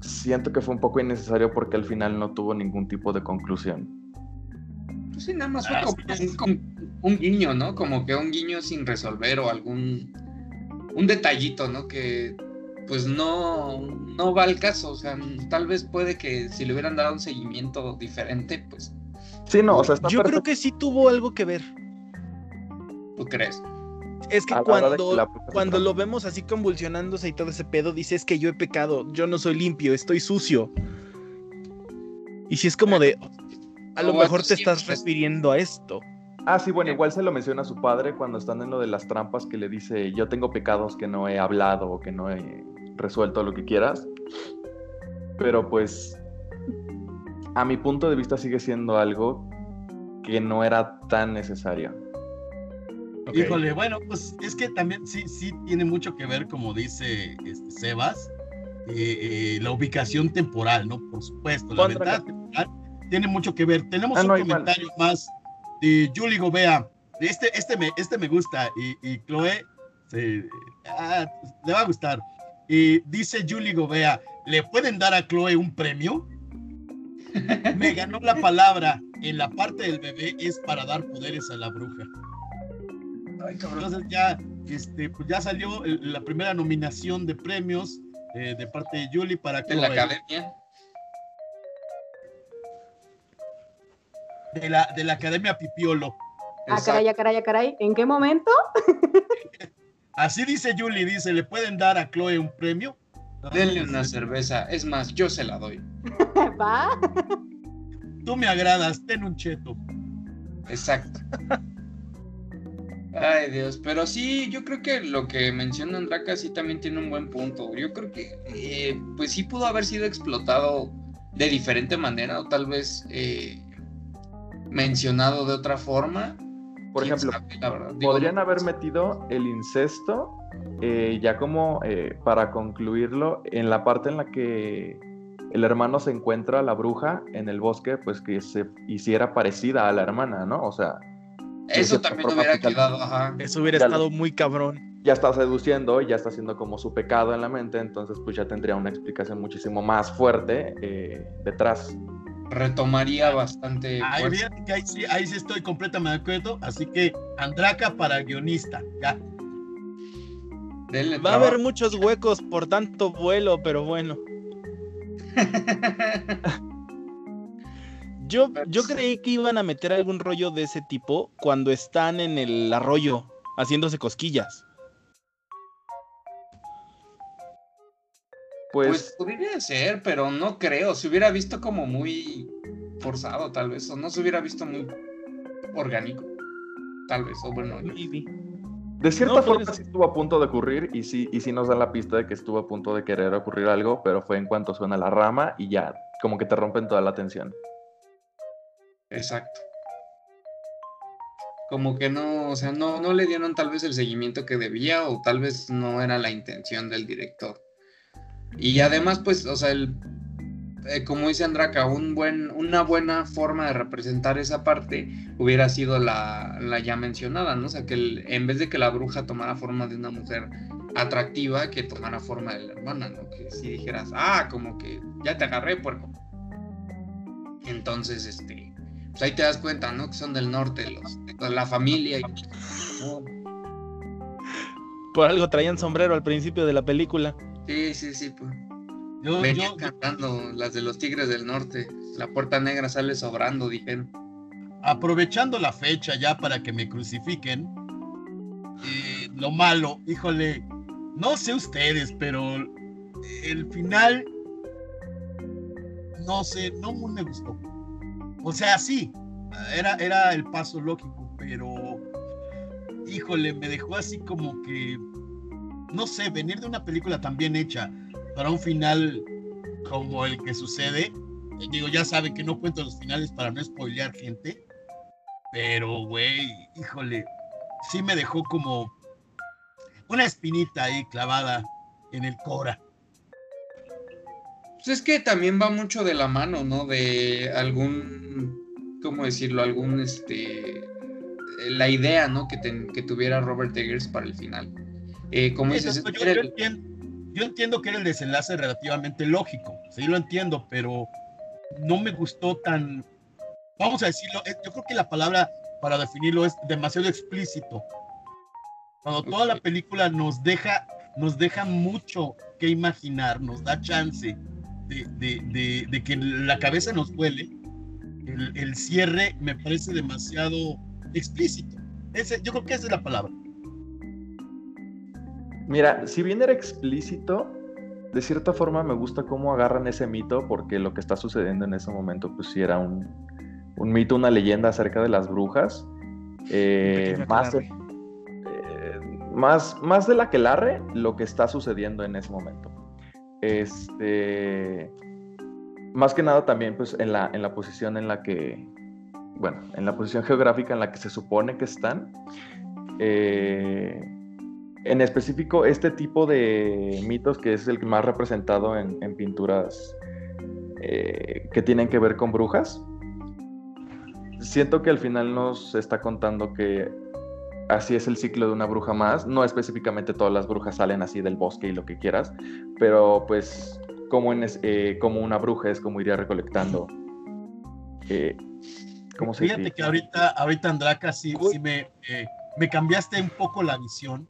siento que fue un poco innecesario porque al final no tuvo ningún tipo de conclusión. Pues sí, nada más fue Ah, como sí, un, como un guiño, ¿no? Como que un guiño sin resolver o algún un detallito, ¿no? Que pues no, no va al caso. O sea, tal vez puede que si le hubieran dado un seguimiento diferente, pues, Sí, no, o sea, está Yo creo que sí tuvo algo que ver. ¿tú crees? Es que cuando, la cuando lo vemos así convulsionándose y todo ese pedo, dice es que yo he pecado, yo no soy limpio, estoy sucio. Y si es como de, a lo mejor te estás refiriendo a esto. Ah, sí, bueno, igual se lo menciona a su padre cuando están en lo de las trampas que le dice, yo tengo pecados que no he hablado o que no he resuelto, lo que quieras. Pero pues, a mi punto de vista sigue siendo algo que no era tan necesario. Ok. Híjole, bueno, pues es que también sí, sí tiene mucho que ver, como dice este, Sebas, eh, eh, la ubicación temporal, ¿no? Por supuesto, la ventana temporal tiene mucho que ver. Tenemos Ah, un no, igual. comentario más de Julie Gobea. Este, este, me, este me gusta y, y Chloe se- ah, le va a gustar. Y dice Julie Gobea, ¿le pueden dar a Chloe un premio? Me ganó la palabra. En la parte del bebé es para dar poderes a la bruja. Entonces ya, este, pues ya salió el- la primera nominación de premios eh, de parte de Julie para De la Chloe. academia. de la, de la Academia Pipiolo. Ah, caray, ah, caray, ah, caray. ¿En qué momento? Así dice Julie, dice, ¿le pueden dar a Chloe un premio? Denle una cerveza. Es más, yo se la doy. ¿Va? Tú me agradas, ten un cheto. Exacto. Ay, Dios. Pero sí, yo creo que lo que menciona Andraka sí también tiene un buen punto. Yo creo que, eh, pues sí pudo haber sido explotado de diferente manera o tal vez eh, mencionado de otra forma. Por ¿Quién ejemplo, sabe, la verdad? Digo, podrían haber metido el incesto, eh, ya como eh, para concluirlo, en la parte en la que el hermano se encuentra a la bruja en el bosque, pues que se hiciera parecida a la hermana, ¿no? O sea, Eso también forma, hubiera quedado, ajá. Eso hubiera Ya lo- estado muy cabrón. ya está seduciendo, ya está haciendo como su pecado en la mente, entonces pues ya tendría una explicación muchísimo más fuerte eh, detrás. Retomaría bastante. Ay, fíjate que ahí sí, ahí sí estoy completamente de acuerdo. Así que Andraka para guionista. Ya. Denle Va a haber muchos huecos por tanto vuelo, pero bueno. Yo, yo creí que iban a meter algún rollo de ese tipo cuando están en el arroyo haciéndose cosquillas. Pues, Pues, podría ser, pero no creo. Se hubiera visto como muy forzado, tal vez. O no se hubiera visto muy orgánico. Tal vez. O bueno, Maybe. de cierta no, forma pues- sí estuvo a punto de ocurrir y sí, y sí nos da la pista de que estuvo a punto de querer ocurrir algo, pero fue en cuanto suena la rama y ya, como que te rompen toda la atención. Exacto. Como que no, o sea, no, no le dieron tal vez el seguimiento que debía o tal vez no era la intención del director. Y además, pues, o sea, el, eh, como dice Andraka, un buen, una buena forma de representar esa parte hubiera sido la, la ya mencionada, ¿no? O sea, que el- en vez de que la bruja tomara forma de una mujer atractiva, que tomara forma de la hermana, ¿no? Que si dijeras, ah, como que ya te agarré, puerco. Entonces, este, pues ahí te das cuenta, ¿no? Que son del norte, los, la familia. Y, Por algo traían sombrero al principio de la película. sí, sí, sí, pues. Yo, Venían yo- cantando las de los Tigres del Norte. La puerta negra sale sobrando, dijeron. aprovechando la fecha ya para que me crucifiquen, eh, lo malo, híjole, no sé ustedes, pero el final, no sé, no me gustó. O sea, sí, era, era el paso lógico, pero, híjole, me dejó así como que, no sé, venir de una película tan bien hecha para un final como el que sucede. eh, Digo, ya saben que no cuento los finales para no spoilear gente. Pero, güey, híjole, sí me dejó como una espinita ahí clavada en el cora. Pues es que también va mucho de la mano, ¿no? De algún, ¿cómo decirlo? Algún, este, eh, la idea, ¿no? Que, que tuviera Robert Eggers para el final. Eh, como dices, yo, entiendo, yo entiendo que era el desenlace relativamente lógico, sí lo entiendo, pero no me gustó tan, vamos a decirlo, eh, yo creo que la palabra para definirlo es demasiado explícito. Cuando toda la película nos deja, nos deja mucho que imaginar, nos da chance de, de- de- de que la cabeza nos vuele, el, el cierre me parece demasiado explícito. Ese, yo creo que esa es la palabra. Mira, si bien era explícito, de cierta forma me gusta cómo agarran ese mito, porque lo que está sucediendo en ese momento, pues sí era un, un mito, una leyenda acerca de las brujas. Eh, más, eh, más, más de la que larre, lo que está sucediendo en ese momento. Este, más que nada también, pues en la, en la posición en la que, bueno, en la posición geográfica en la que se supone que están. Eh, en específico, este tipo de mitos, que es el más representado en, pinturas eh, que tienen que ver con brujas, siento que al final nos está contando que así es el ciclo de una bruja más. No específicamente todas las brujas salen así del bosque y lo que quieras, pero pues como, en es- eh, como una bruja es como iría recolectando. eh, ¿Cómo se Fíjate dice? que ahorita, ahorita Andraka, sí, me, eh, me cambiaste un poco la visión.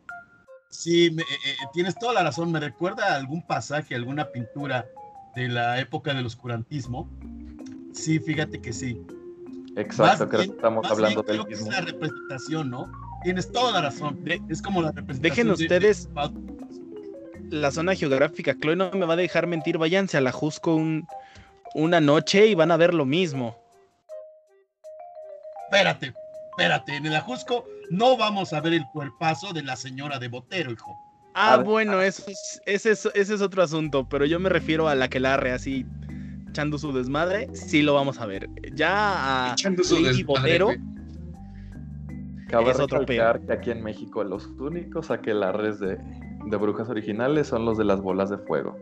Sí, me- tienes toda la razón. Me recuerda a algún pasaje, alguna pintura de la época del oscurantismo. Sí, fíjate que sí. Exacto, Más creo bien- que estamos más hablando bien del creo que es mismo. la representación, ¿no? Tienes toda la razón. De- es como la representación. Dejen de- ustedes de- la zona geográfica. Chloe no me va a dejar mentir. Váyanse a la Jusco un- una noche y van a ver lo mismo. Espérate, espérate. En el Ajusco no vamos a ver el cuerpazo de la señora de Botero, hijo. Ah, ver. bueno, eso es- ese, es, ese es otro asunto, pero yo me refiero a la que larre así echando su desmadre, sí lo vamos a ver. Ya a Echando su Lady desmadre, Botero, güey. Cabe es otro recalcar que aquí en México los únicos aquelarres de, de brujas originales son los de las bolas de fuego.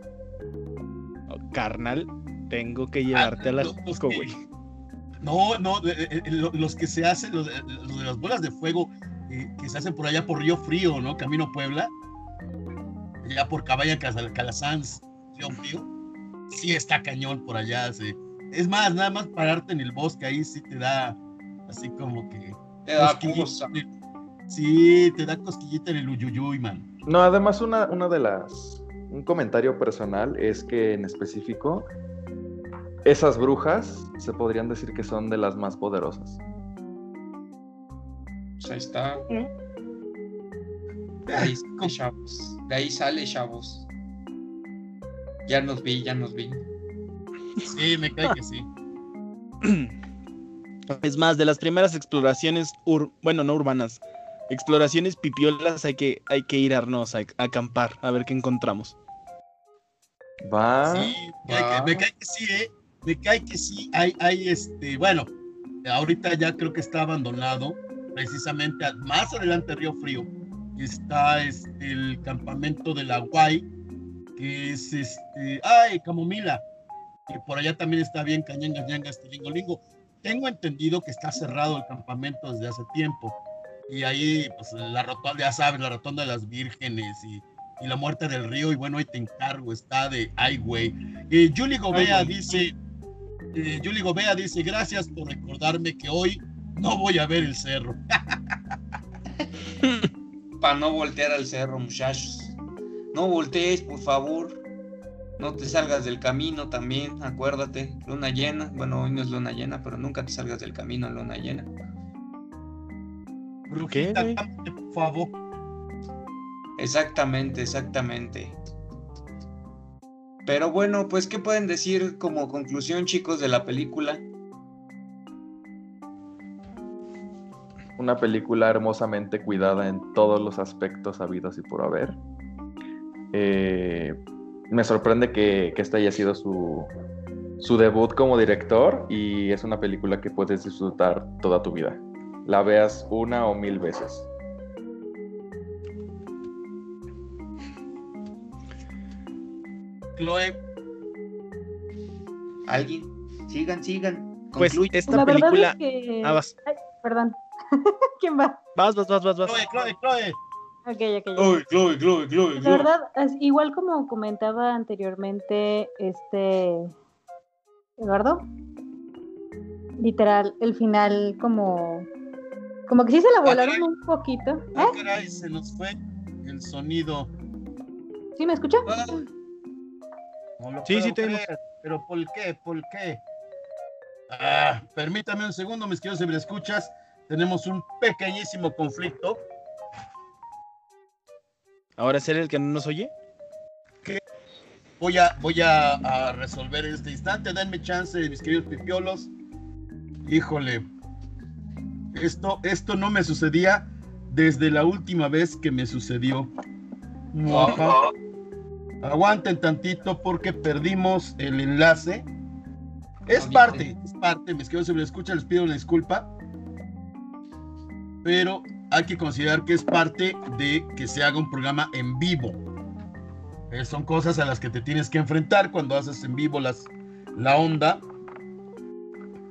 carnal, tengo que llevarte a la Jusco, que- güey. No, no, eh, eh, lo- los que se hacen, los, de- los de las bolas de fuego eh, que se hacen por allá por Río Frío, ¿no? Camino Puebla. Allá por Caballa Calasanz, Río Frío. Sí está cañón por allá. sí. Es más, nada más pararte en el bosque ahí sí te da así como que. Te da cosquillita cosa. Sí, te da cosquillita en el uyuyuy, man. No, además una, una de las un comentario personal es que en específico esas brujas se podrían decir que son de las más poderosas. Pues ahí está. De ahí sale chavos. De ahí sale chavos. Ya nos vi, ya nos vi. Sí, me cae que sí. Es más, de las primeras exploraciones, ur- bueno, no urbanas, exploraciones pipiolas, hay que, hay que irnos a, a acampar, a ver qué encontramos. Va. Sí, me cae, que, me cae que sí, ¿eh? Me cae que sí. Hay, hay este, bueno, ahorita ya creo que está abandonado, precisamente más adelante Río Frío. Está este, el campamento de la Guay, que es este, ay, Camomila. Y por allá también está bien Cañanga, Ñanga, este Lingo Lingo. Tengo entendido que está cerrado el campamento desde hace tiempo. Y ahí, pues, la rotonda, ya sabes, la rotonda de las vírgenes y, y la muerte del río. Y bueno, ahí te encargo, está de ay, güey. Eh, Julie Gobea dice, eh, Julie Gobea dice, gracias por recordarme que hoy no voy a ver el cerro. Para no voltear al cerro, muchachos. No voltees, por favor. No te salgas del camino también, acuérdate. Luna llena. Bueno, hoy no es luna llena, pero nunca te salgas del camino en luna llena. Brujita, cámate, por favor. Exactamente, exactamente. Pero bueno, pues, ¿qué pueden decir como conclusión, chicos, de la película? Una película hermosamente cuidada en todos los aspectos habidos y por haber. Eh, me sorprende que, que este haya sido su, su debut como director y es una película que puedes disfrutar toda tu vida. La veas una o mil veces. Chloe, ¿Alguien? Sigan, sigan. Pues Concluye. esta la película... es que... Ah, vas, Ay, perdón. ¿Quién va? vas, vas, vas, vas, vas. Chloe, Chloe, Chloe. Ok, ok. ya. Chloe, Chloe, Chloe, Chloe, La verdad, es- igual como comentaba anteriormente, este Eduardo, literal, el final como, como que sí se la volaron un poquito. ¿Eh? Ah, caray, se nos fue el sonido. ¿Sí me escucha? Ah, No lo Sí, sí, te creer. Pero ¿por qué? ¿Por qué? Ah, permítame un segundo, mis queridos me escuchas. Tenemos un pequeñísimo conflicto. Ahora es él el que no nos oye. Voy a, voy a, a resolver en este instante. Denme chance, mis queridos pipiolos. Híjole. Esto, esto no me sucedía desde la última vez que me sucedió. Ajá. Aguanten tantito porque perdimos el enlace. Es parte, es parte, mis queridos se me escucha, les pido una disculpa. Pero hay que considerar que es parte de que se haga un programa en vivo. Eh, son cosas a las que te tienes que enfrentar cuando haces en vivo las, la onda.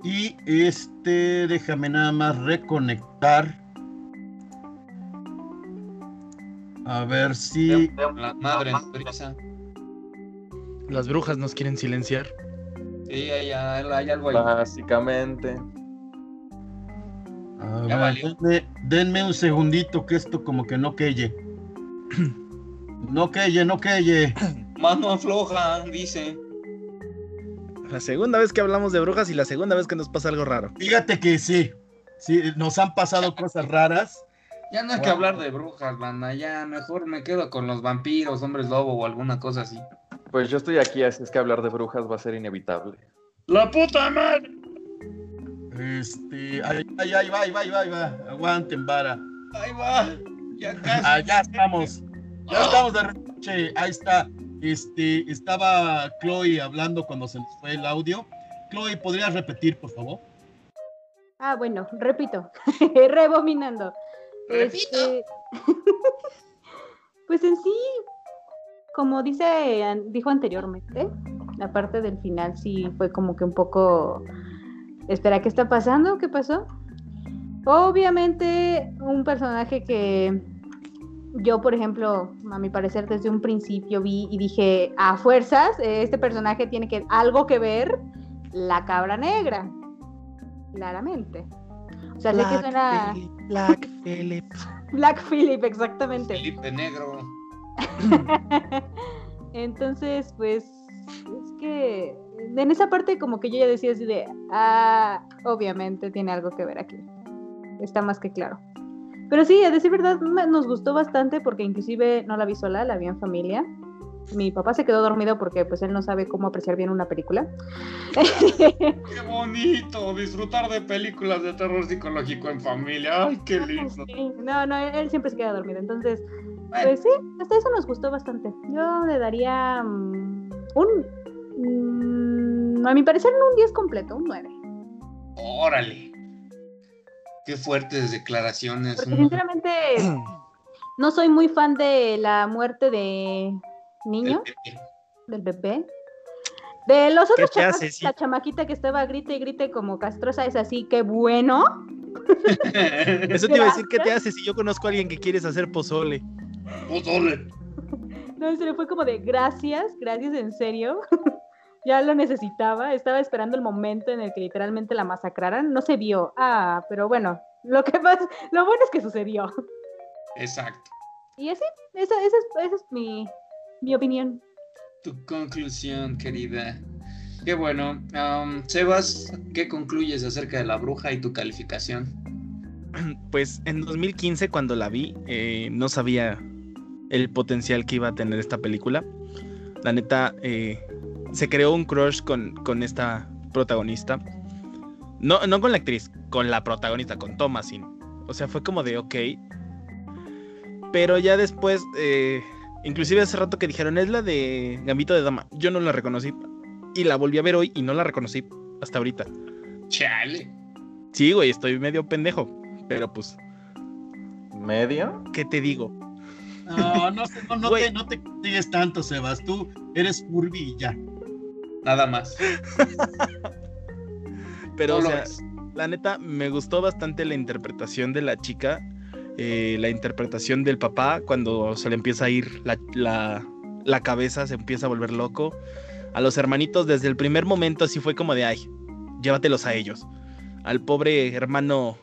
Y este, déjame nada más reconectar. A ver si. La madre nodriza. Las brujas nos quieren silenciar. Sí, hay, hay algo ahí. Básicamente. A Ya ver, valió. denme, denme un segundito que esto como que no queye. No queye, no queye. Mano afloja, dice. La segunda vez que hablamos de brujas y la segunda vez que nos pasa algo raro. Fíjate que sí. Sí, nos han pasado cosas raras. Ya no hay que hablar de brujas, banda. Ya mejor me quedo con los vampiros, hombres lobo o alguna cosa así. Pues yo estoy aquí, así es que hablar de brujas va a ser inevitable. ¡La puta madre! Este, ay, ay, ay, va, ahí va, ahí va, ahí va. Aguanten, vara. Ahí va. Ya casi. Ah, ya estamos. Ya estamos de repente. Ahí está. Este, estaba Chloe hablando cuando se nos fue el audio. Chloe, ¿podrías repetir, por favor? Ah, bueno, repito, rebominando. Repito. Este, pues en sí, como dice, dijo anteriormente, la parte del final sí fue como que un poco, espera, ¿qué está pasando? ¿Qué pasó? Obviamente, un personaje que yo, por ejemplo, a mi parecer desde un principio vi y dije, a fuerzas, este personaje tiene que algo que ver la cabra negra, claramente. O sea, sé que suena Phillip, Black Phillip. Black Phillip, exactamente. Felipe Negro. Entonces, pues, es que en esa parte como que yo ya decía así de, ah, obviamente tiene algo que ver aquí. Está más que claro. Pero sí, a decir verdad, nos gustó bastante porque inclusive no la vi sola, la vi en familia. Mi papá se quedó dormido porque pues él no sabe cómo apreciar bien una película. Qué bonito, disfrutar de películas de terror psicológico en familia. Ay, qué lindo. Sí, No, no, él siempre se queda dormido. Entonces, Bueno, pues sí, hasta eso nos gustó bastante. Yo le daría mm, un, mm, a mi parecer, no un 10 completo, un 9. órale. Qué fuertes declaraciones. Porque un- sinceramente no soy muy fan de la muerte de niño, del bebé. De los otros hace, sí? la chamaquita que estaba grite y grite como castrosa es así, qué bueno. Eso te iba a decir, ¿qué te hace si yo conozco a alguien que quieres hacer pozole? Pozole. No, se le fue como de gracias, gracias en serio. ya lo necesitaba, estaba esperando el momento en el que literalmente la masacraran. No se vio. Ah, pero bueno, lo que pasa, lo bueno es que sucedió. Exacto. Y así, esa, esa es, esa es mi, mi opinión. Tu conclusión, querida. Qué bueno. Sebas, ¿qué concluyes acerca de la bruja y tu calificación? Pues en 2015 cuando la vi, eh, no sabía el potencial que iba a tener esta película. La neta, eh, se creó un crush con, con esta protagonista. No, no con la actriz, con la protagonista, con Thomasin. O sea, fue como de ok. Pero ya después, eh, inclusive hace rato que dijeron, es la de Gambito de Dama. Yo no la reconocí. Y la volví a ver hoy y no la reconocí hasta ahorita. Chale. Sí, güey, estoy medio pendejo. Pero pues, ¿Medio? ¿qué te digo? No, no, sé, no, no te, no te tanto, Sebas. Tú eres Furby y ya. Nada más. Pero, o sea, la neta, me gustó bastante la interpretación de la chica, eh, la interpretación del papá, cuando se le empieza a ir la, la- la cabeza, se empieza a volver loco. A los hermanitos, desde el primer momento, así fue como de, ay, llévatelos a ellos. Al pobre hermano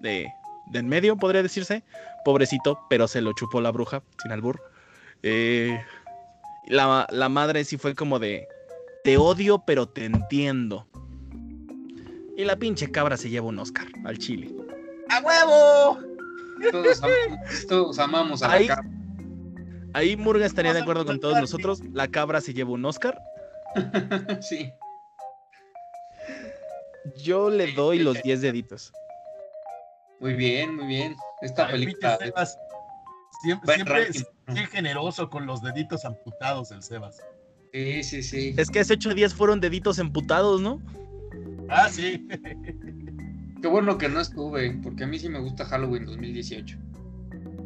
de, de en medio, podría decirse, pobrecito, pero se lo chupó la bruja, sin albur. Eh, la, la madre sí fue como de, te odio, pero te entiendo. Y la pinche cabra se lleva un Oscar al chile. ¡A huevo! Todos, amamos, todos amamos a la Ahí- cabra. Ahí Murga estaría de acuerdo con todos nosotros. La cabra se lleva un Oscar. Sí. Yo le doy los 10 deditos. Muy bien, muy bien. Esta Ay, película. pinche Sebas. Siempre, siempre es bien generoso con los deditos amputados, el Sebas. Sí, sí, sí. Es que hace ocho días fueron deditos emputados, ¿no? Ah, sí. Qué bueno que no estuve, porque a mí sí me gusta Halloween 2018.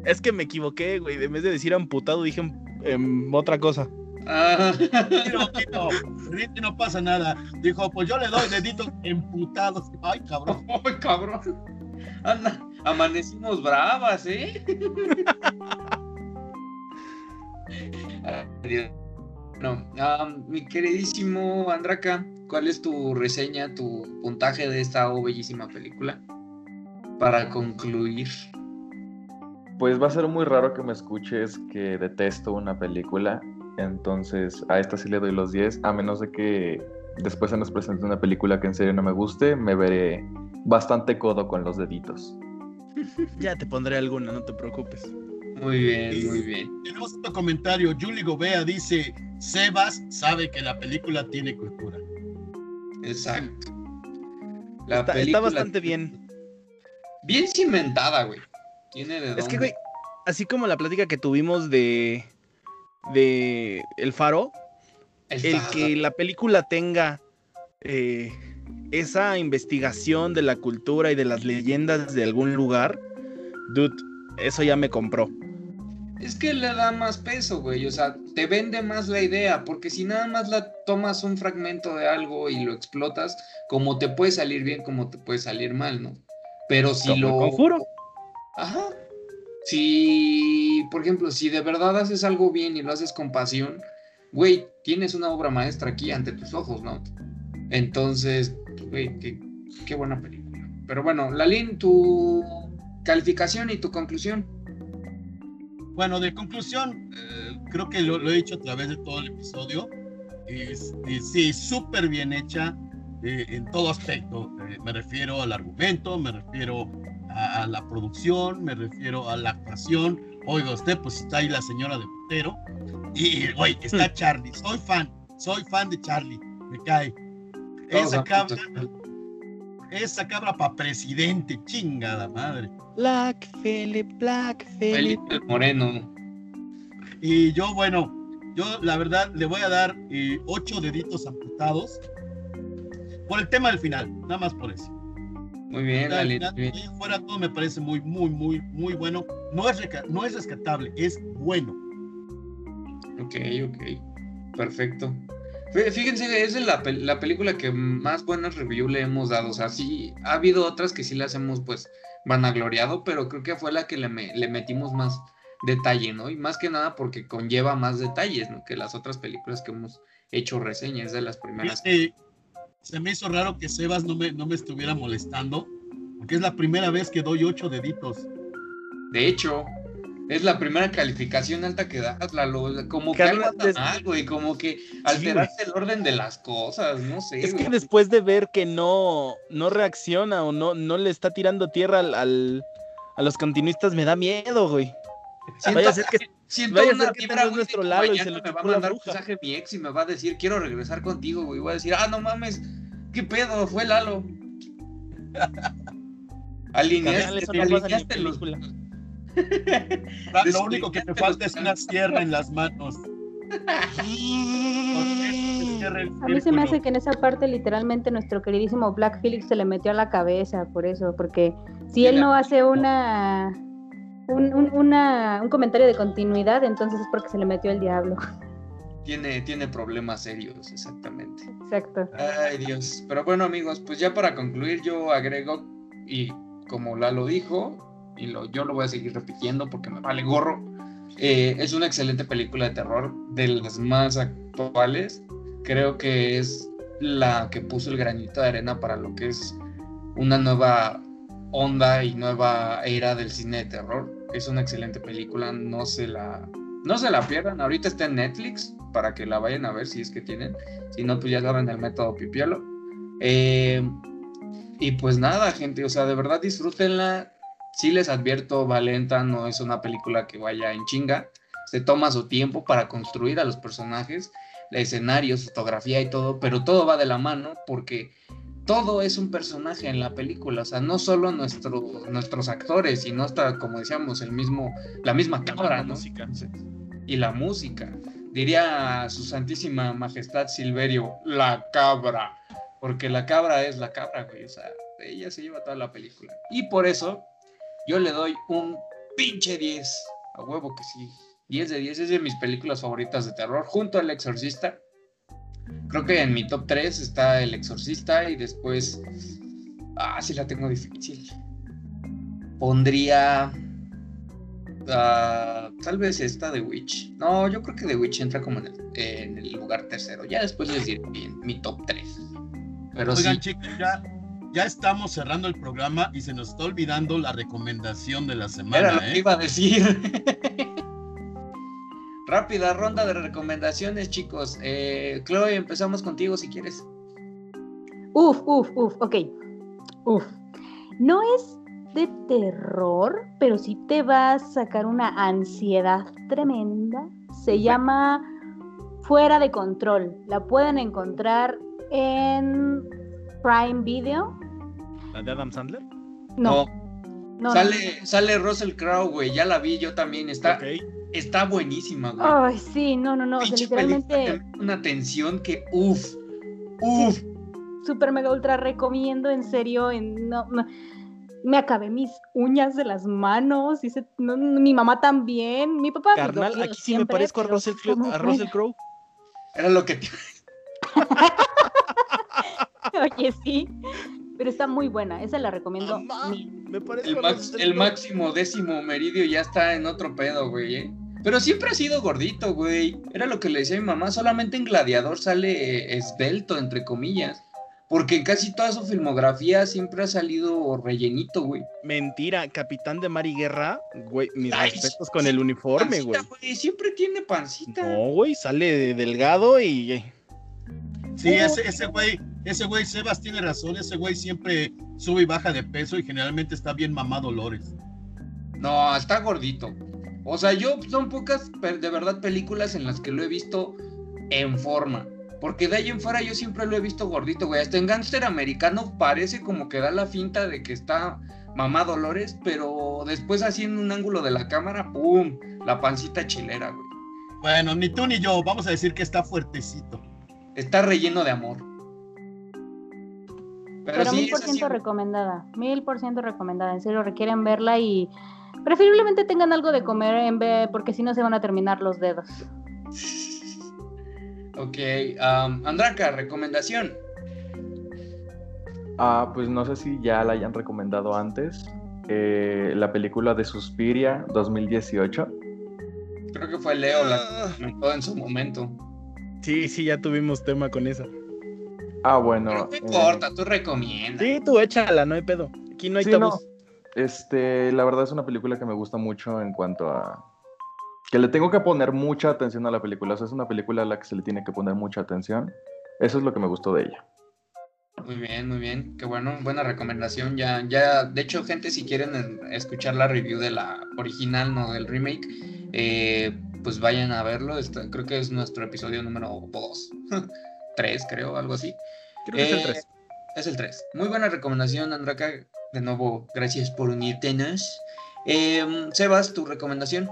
Es que me equivoqué, güey. En vez de decir amputado, dije em- em, otra cosa. Ah, tiro. Ahorita no pasa nada. Dijo, pues yo le doy deditos emputados. Ay, cabrón. ¡Ay, cabrón! Anda, amanecimos bravas, ¿eh? Ay, Dios. No, ah, mi queridísimo Andraka, ¿cuál es tu reseña, tu puntaje de esta oh, bellísima película? Para concluir. Pues va a ser muy raro que me escuches que detesto una película. Entonces, a esta sí le doy los 10, a menos de que después se nos presente una película que en serio no me guste, me veré bastante codo con los deditos. Ya te pondré alguna, no te preocupes. Muy bien, muy bien. Tenemos otro comentario. Julie Gobea dice: Sebas sabe que la película tiene cultura. Exacto. La Está, está película- bastante bien. Bien cimentada, güey. Tiene de Es que, güey, así como la plática que tuvimos de. de El Faro, el Está- que la película tenga eh, esa investigación de la cultura y de las leyendas de algún lugar, dude, eso ya me compró. Es que le da más peso, güey. O sea, te vende más la idea. Porque si nada más la tomas un fragmento de algo y lo explotas, como te puede salir bien, como te puede salir mal, ¿no? Pero si Como lo. conjuro. Ajá. Si, por ejemplo, si de verdad haces algo bien y lo haces con pasión, güey, tienes una obra maestra aquí ante tus ojos, ¿no? Entonces, güey, qué, qué buena película. Pero bueno, Lalín, tu calificación y tu conclusión. Bueno, de conclusión, eh, creo que lo, lo, he dicho a través de todo el episodio. Este, sí, súper bien hecha eh, en todo aspecto. Eh, me refiero al argumento, me refiero a, a, la producción, me refiero a la actuación. Oiga, usted, pues está ahí la señora de Botero. Y, güey, está Charlie. Soy fan, soy fan de Charlie. Me cae. Esa cabra, esa cabra para presidente, chingada madre. Black Philip, Black Philip. Felipe Moreno. Y yo, bueno, yo la verdad le voy a dar eh, ocho deditos amputados por el tema del final, nada más por eso. Muy bien, y fuera todo me parece muy, muy, muy, muy bueno. No es, no es rescatable, es bueno. Ok, ok. Perfecto. Fí- Fíjense, es la, pel- la película que más buenas reviews le hemos dado. O sea, sí, ha habido otras que sí las hemos, pues, vanagloriado, pero creo que fue la que le, me- le metimos más detalle, ¿no? Y más que nada porque conlleva más detalles, ¿no? Que las otras películas que hemos hecho reseñas de las primeras. Se me hizo raro que Sebas no me, no me estuviera molestando, porque es la primera vez que doy ocho deditos. De hecho, es la primera calificación alta que das, Lalo. Como que algo anda mal, güey. Como que alteraste el orden de las cosas, no sé. Es que después de ver que no, no reacciona o no, no le está tirando tierra al, al- a los continuistas, me da miedo, güey. Siento, Vaya a ser que siento vaya una ser que vibra, nuestro Lalo y se lo me va a mandar un mensaje mi ex y me va a decir, quiero regresar contigo, güey. Voy a decir, ah, no mames, ¿qué pedo? Fue Lalo. alineaste, en alineaste los... Lo único que te falta es una sierra en las manos. A mí se me hace que en esa parte literalmente nuestro queridísimo Black Felix se le metió a la cabeza por eso, porque si él no hace una un, un- una- un comentario de continuidad, entonces es porque se le metió el diablo. Tiene, tiene problemas serios, exactamente. Exacto. Ay, Dios. Pero bueno, amigos, pues ya para concluir, yo agrego, y como Lalo dijo, y lo, yo lo voy a seguir repitiendo porque me vale gorro, eh, es una excelente película de terror, de las más actuales. Creo que es la que puso el granito de arena para lo que es una nueva onda y nueva era del cine de terror. Es una excelente película, no se la, no se la pierdan. Ahorita está en Netflix para que la vayan a ver si es que tienen. Si no, pues ya saben el método pipiolo. Eh, y pues nada, gente, o sea, de verdad disfrútenla. Sí les advierto, Valenta no es una película que vaya en chinga. Se toma su tiempo para construir a los personajes, el escenario, su fotografía y todo, pero todo va de la mano porque todo es un personaje en la película, o sea, no solo nuestro, nuestros actores, sino hasta, como decíamos, el mismo, la misma cámara, La ¿no? música. y la música. Diría su santísima majestad Silverio, la cabra, porque la cabra es la cabra, güey, o sea, ella se lleva toda la película. Y por eso yo le doy un pinche 10, a huevo que sí. 10 de 10 es de mis películas favoritas de terror, junto al Exorcista. Creo que en mi top 3 está El Exorcista y después... Ah, sí la tengo difícil. Pondría... ah, tal vez esta de Witch. No, yo creo que The Witch entra como en el, en el lugar tercero. Ya después les diré bien, mi top 3. Pero Oigan, sí, chicos, ya, ya estamos cerrando el programa y se nos está olvidando la recomendación de la era semana, lo que ¿eh? iba a decir. Rápida ronda de recomendaciones, chicos. Eh, Chloe, empezamos contigo si quieres. Uf, uf, uf, ok. Uf. No es de terror, pero sí te va a sacar una ansiedad tremenda. Se llama Fuera de Control. La pueden encontrar en Prime Video. ¿La de Adam Sandler? No, no. sale, sale Russell Crowe, güey. Ya la vi yo también. Está, está buenísima, güey. Ay, sí, no, no, no. O sea, literalmente, una tensión que, uff, uff. super mega ultra recomiendo, en serio. En, no, no. Me acabé mis uñas de las manos. Hice, no, no, mi mamá también. Mi papá. Carnal, aquí sí me parezco a Russell, Russell Crowe. Era lo que. Oye, sí. Pero está muy buena. Esa la recomiendo. Me parezco El, max- el máximo décimo meridio ya está en otro pedo, güey, ¿eh? Pero siempre ha sido gordito, güey. Era lo que le decía a mi mamá. Solamente en Gladiador sale eh, esbelto, entre comillas. Porque en casi toda su filmografía siempre ha salido rellenito, güey. Mentira, Capitán de Mar y Guerra, güey, mis Ay, respetos con el uniforme, Pancita, güey. Siempre tiene pancita. No, güey, sale de delgado y Sí, ese, ese güey, ese güey, Sebas tiene razón, ese güey siempre sube y baja de peso y generalmente está bien mamado Lores. No, está gordito. O sea, yo son pocas de verdad películas en las que lo he visto en forma. Porque de ahí en fuera yo siempre lo he visto gordito, güey. Hasta en Gangster Americano parece como que da la finta de que está mamá Dolores, pero después así en un ángulo de la cámara, ¡pum! La pancita chilera, güey. Bueno, ni tú ni yo, vamos a decir que está fuertecito. Está relleno de amor. Pero, Pero sí, mil por ciento recomendada, mil por ciento recomendada. En serio, requieren verla y preferiblemente tengan algo de comer en vez, porque si no se van a terminar los dedos. Ok, um, Andraka, recomendación. Ah, pues no sé si ya la hayan recomendado antes. eh, la película de Suspiria 2018. Creo que fue Leo la que comentó en su momento. Sí, sí, ya tuvimos tema con esa. Ah, bueno. No eh, importa, tú recomiendas. Sí, tú échala, no hay pedo. Aquí no hay Sí, tabús. no. Este, la verdad es una película que me gusta mucho en cuanto a que le tengo que poner mucha atención a la película. O sea, es una película a la que se le tiene que poner mucha atención. Eso es lo que me gustó de ella. Muy bien, muy bien. Qué bueno, buena recomendación. Ya, ya, de hecho, gente, si quieren escuchar la review de la original, no del remake, eh, pues vayan a verlo. Está- creo que es nuestro episodio número 2. 3, creo, algo así. Creo que es el Eh, 3. Es el 3. Muy buena recomendación, Andraka. De nuevo, gracias por unírtenos. Eh, Sebas, tu recomendación.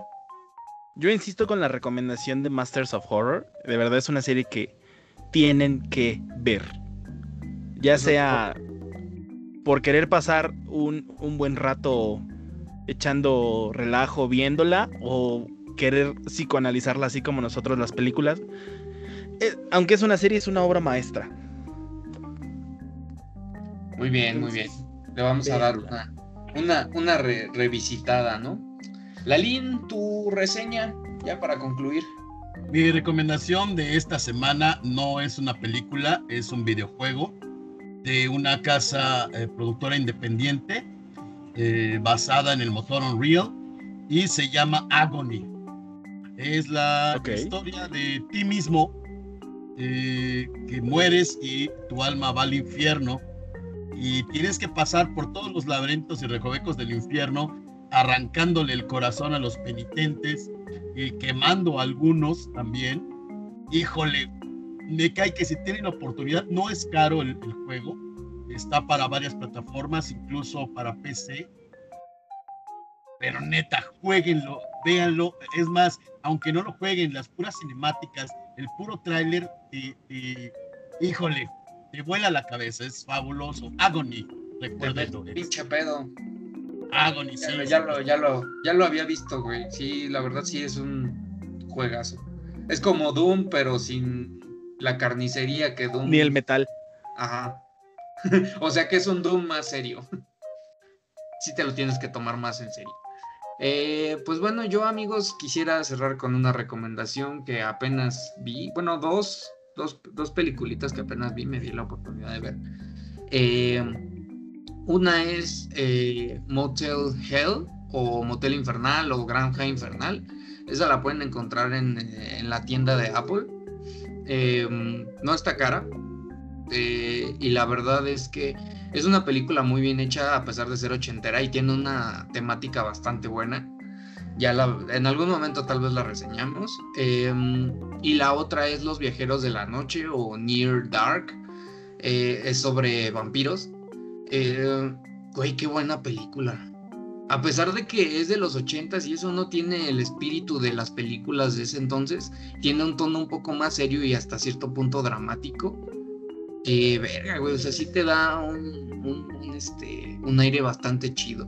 Yo insisto con la recomendación de Masters of Horror. De verdad es una serie que tienen que ver. Ya sea por querer pasar un, un buen rato echando relajo viéndola o querer psicoanalizarla así como nosotros las películas. Eh, aunque es una serie, es una obra maestra. Muy bien, muy bien. Le vamos a dar una, una, una re- revisitada, ¿no? Lalín, tu reseña, ya para concluir. Mi recomendación de esta semana no es una película, es un videojuego de una casa eh, productora independiente eh, basada en el motor Unreal y se llama Agony. Es la historia de ti mismo eh, que mueres y tu alma va al infierno y tienes que pasar por todos los laberintos y recovecos del infierno arrancándole el corazón a los penitentes y quemando a algunos también. Híjole, me cae que si tienen la oportunidad, no es caro el, el juego, está para varias plataformas, incluso para PC. Pero neta, jueguenlo, véanlo. Es más, aunque no lo jueguen, las puras cinemáticas, el puro tráiler, te- híjole, te vuela la cabeza, es fabuloso. Agony, recuérdenlo. es Pinche pedo. Agony, sí. Ya, lo- ya lo, ya, lo, ya lo había visto, güey. Sí, la verdad sí es un juegazo. Es como Doom, pero sin la carnicería que Doom. Ni el metal. Ajá. o sea que es un Doom más serio. sí te lo tienes que tomar más en serio. Eh, pues bueno, yo amigos quisiera cerrar con una recomendación que apenas vi. Bueno, dos, dos, dos peliculitas que apenas vi, me di la oportunidad de ver. Eh, una es eh, Motel Hell o Motel Infernal o Granja Infernal. Esa la pueden encontrar en, la tienda de Apple. No está cara. Eh, y la verdad es que es una película muy bien hecha a pesar de ser ochentera y tiene una temática bastante buena. Ya la- en algún momento tal vez la reseñamos. Eh, y la otra es Los Viajeros de la Noche o Near Dark. Eh, es sobre vampiros. Eh, güey, qué buena película. A pesar de que es de los ochentas y eso no tiene el espíritu de las películas de ese entonces, tiene un tono un poco más serio y hasta cierto punto dramático. Que verga, güey, o sea, sí te da un, este, un aire bastante chido.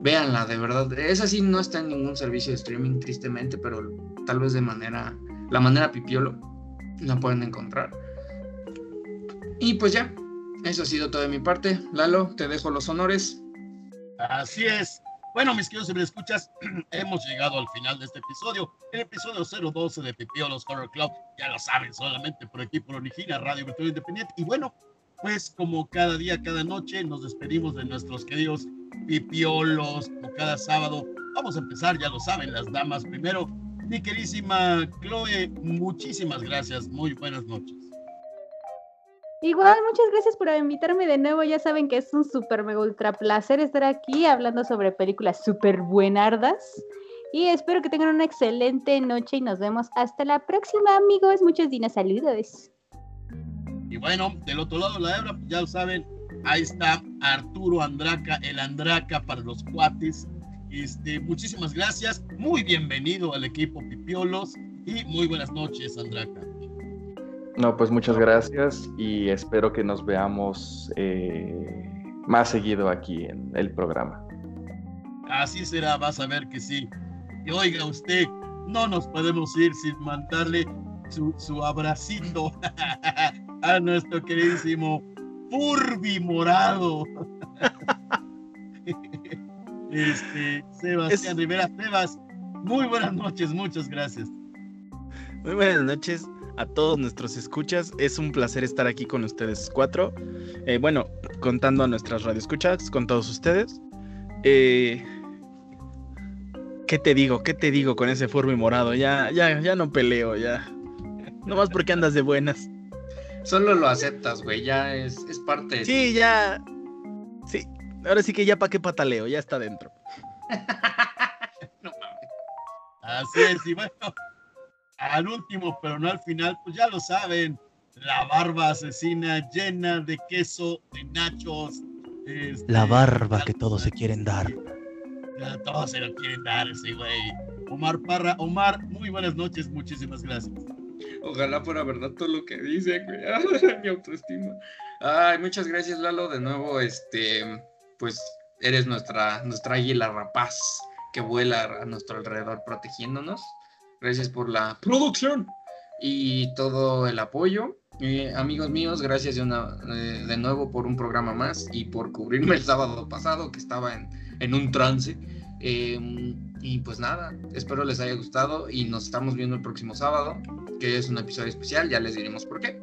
Véanla, de verdad. Esa sí no está en ningún servicio de streaming, tristemente, pero tal vez de manera, la manera pipiolo la pueden encontrar. Y pues ya, eso ha sido todo de mi parte. Lalo, te dejo los honores. Así es. Bueno, mis queridos escuchas, hemos llegado al final de este episodio, el episodio 012 de Pipiolos Horror Club. Ya lo saben, solamente por aquí por Origina, Radio Virtual Independiente. Y bueno, pues como cada día, cada noche, nos despedimos de nuestros queridos pipiolos, como cada sábado. Vamos a empezar, ya lo saben, las damas primero. Mi querísima Chloe, muchísimas gracias, muy buenas noches. Igual, muchas gracias por invitarme de nuevo. Ya saben que es un súper mega ultra placer estar aquí hablando sobre películas súper buenardas. Y espero que tengan una excelente noche y nos vemos hasta la próxima, amigos. Muchos dinos saludos. Y bueno, del otro lado de la hebra, pues ya lo saben, ahí está Arturo Andraca, el Andraca para los cuates. Este, muchísimas gracias, muy bienvenido al equipo Pipiolos y muy buenas noches, Andraca. No, pues muchas gracias y espero que nos veamos eh, más seguido aquí en el programa. Así será, vas a ver que sí. Y oiga usted, no nos podemos ir sin mandarle su, su abracito a nuestro queridísimo Furby Morado. Este, Sebastián Rivera Sebas, muy buenas noches, muchas gracias. Muy buenas noches a todos nuestros escuchas. Es un placer estar aquí con ustedes cuatro. Eh, bueno, contando a nuestras radioescuchas, con todos ustedes. Eh, ¿Qué te digo? ¿Qué te digo con ese Furby morado? Ya, ya, ya no peleo, ya. Nomás porque andas de buenas. Solo lo aceptas, güey, ya es, es parte de Sí, ya. Sí, ahora sí que ya para qué pataleo, ya está dentro. no mames. Así es, y bueno, al último, pero no al final, pues ya lo saben, la barba asesina llena de queso, de nachos. este, La barba que todos se quieren dar. Ya todos se lo quieren dar ese güey. Omar Parra, Omar, muy buenas noches, muchísimas gracias. Ojalá fuera verdad todo lo que dice, güey. Ay, mi autoestima. Ay, muchas gracias, Lalo. De nuevo, este, pues eres nuestra, nuestra águila rapaz que vuela a nuestro alrededor protegiéndonos. Gracias por la producción y todo el apoyo. Eh, amigos míos, gracias de, una, eh, de nuevo por un programa más y por cubrirme el sábado pasado que estaba en, en un trance. Eh, y pues nada, espero les haya gustado y nos estamos viendo el próximo sábado, que es un episodio especial, ya les diremos por qué.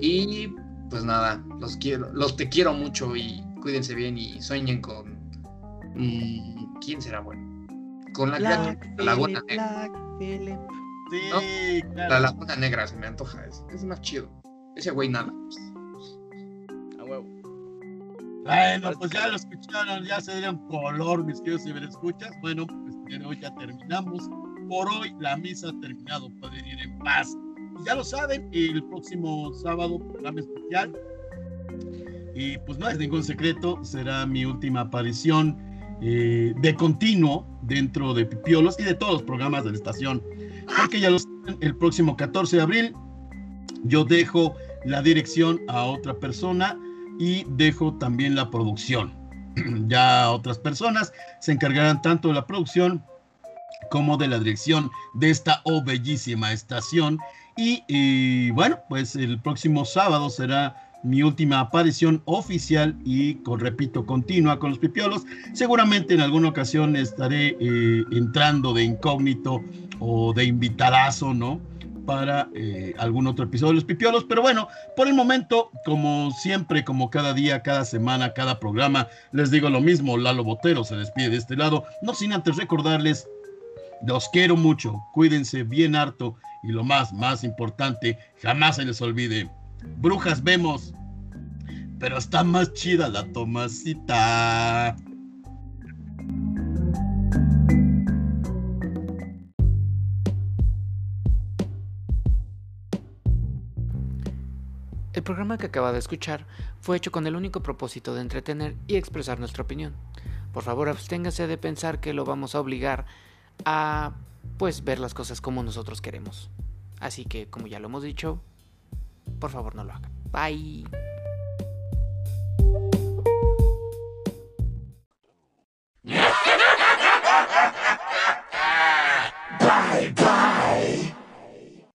Y pues nada, los quiero, los te quiero mucho y cuídense bien y sueñen con mm, ¿quién será bueno? Con la, criatura, la laguna negra. Sí, claro. La laguna negra se me antoja, es, es más chido. Ese güey nada. A huevo. Bueno, pues ya lo escucharon, ya se dieron color, mis queridos ciberescuchas. Bueno, pues de hoy ya terminamos. Por hoy la misa ha terminado, pueden ir en paz. Y ya lo saben, el próximo sábado, programa especial. Y pues no es ningún secreto, será mi última aparición eh, de continuo dentro de Pipiolos y de todos los programas de la estación. Porque ya lo saben, el próximo 14 de abril yo dejo la dirección a otra persona y dejo también la producción. ya otras personas se encargarán tanto de la producción como de la dirección de esta oh bellísima estación. Y, y, bueno, pues el próximo sábado será mi última aparición oficial y, con, repito, continua con los pipiolos. Seguramente en alguna ocasión estaré eh, entrando de incógnito o de invitadazo, ¿no? para eh, algún otro episodio de Los Pipiolos. Pero bueno, por el momento, como siempre, como cada día, cada semana, cada programa, les digo lo mismo. Lalo Botero se despide de este lado. No sin antes recordarles, los quiero mucho, cuídense bien harto y lo más, más importante, jamás se les olvide. Brujas vemos, pero está más chida la Tomasita. El programa que acaba de escuchar fue hecho con el único propósito de entretener y expresar nuestra opinión. Por favor, absténgase de pensar que lo vamos a obligar a pues ver las cosas como nosotros queremos. Así que, como ya lo hemos dicho, por favor no lo hagan. Bye.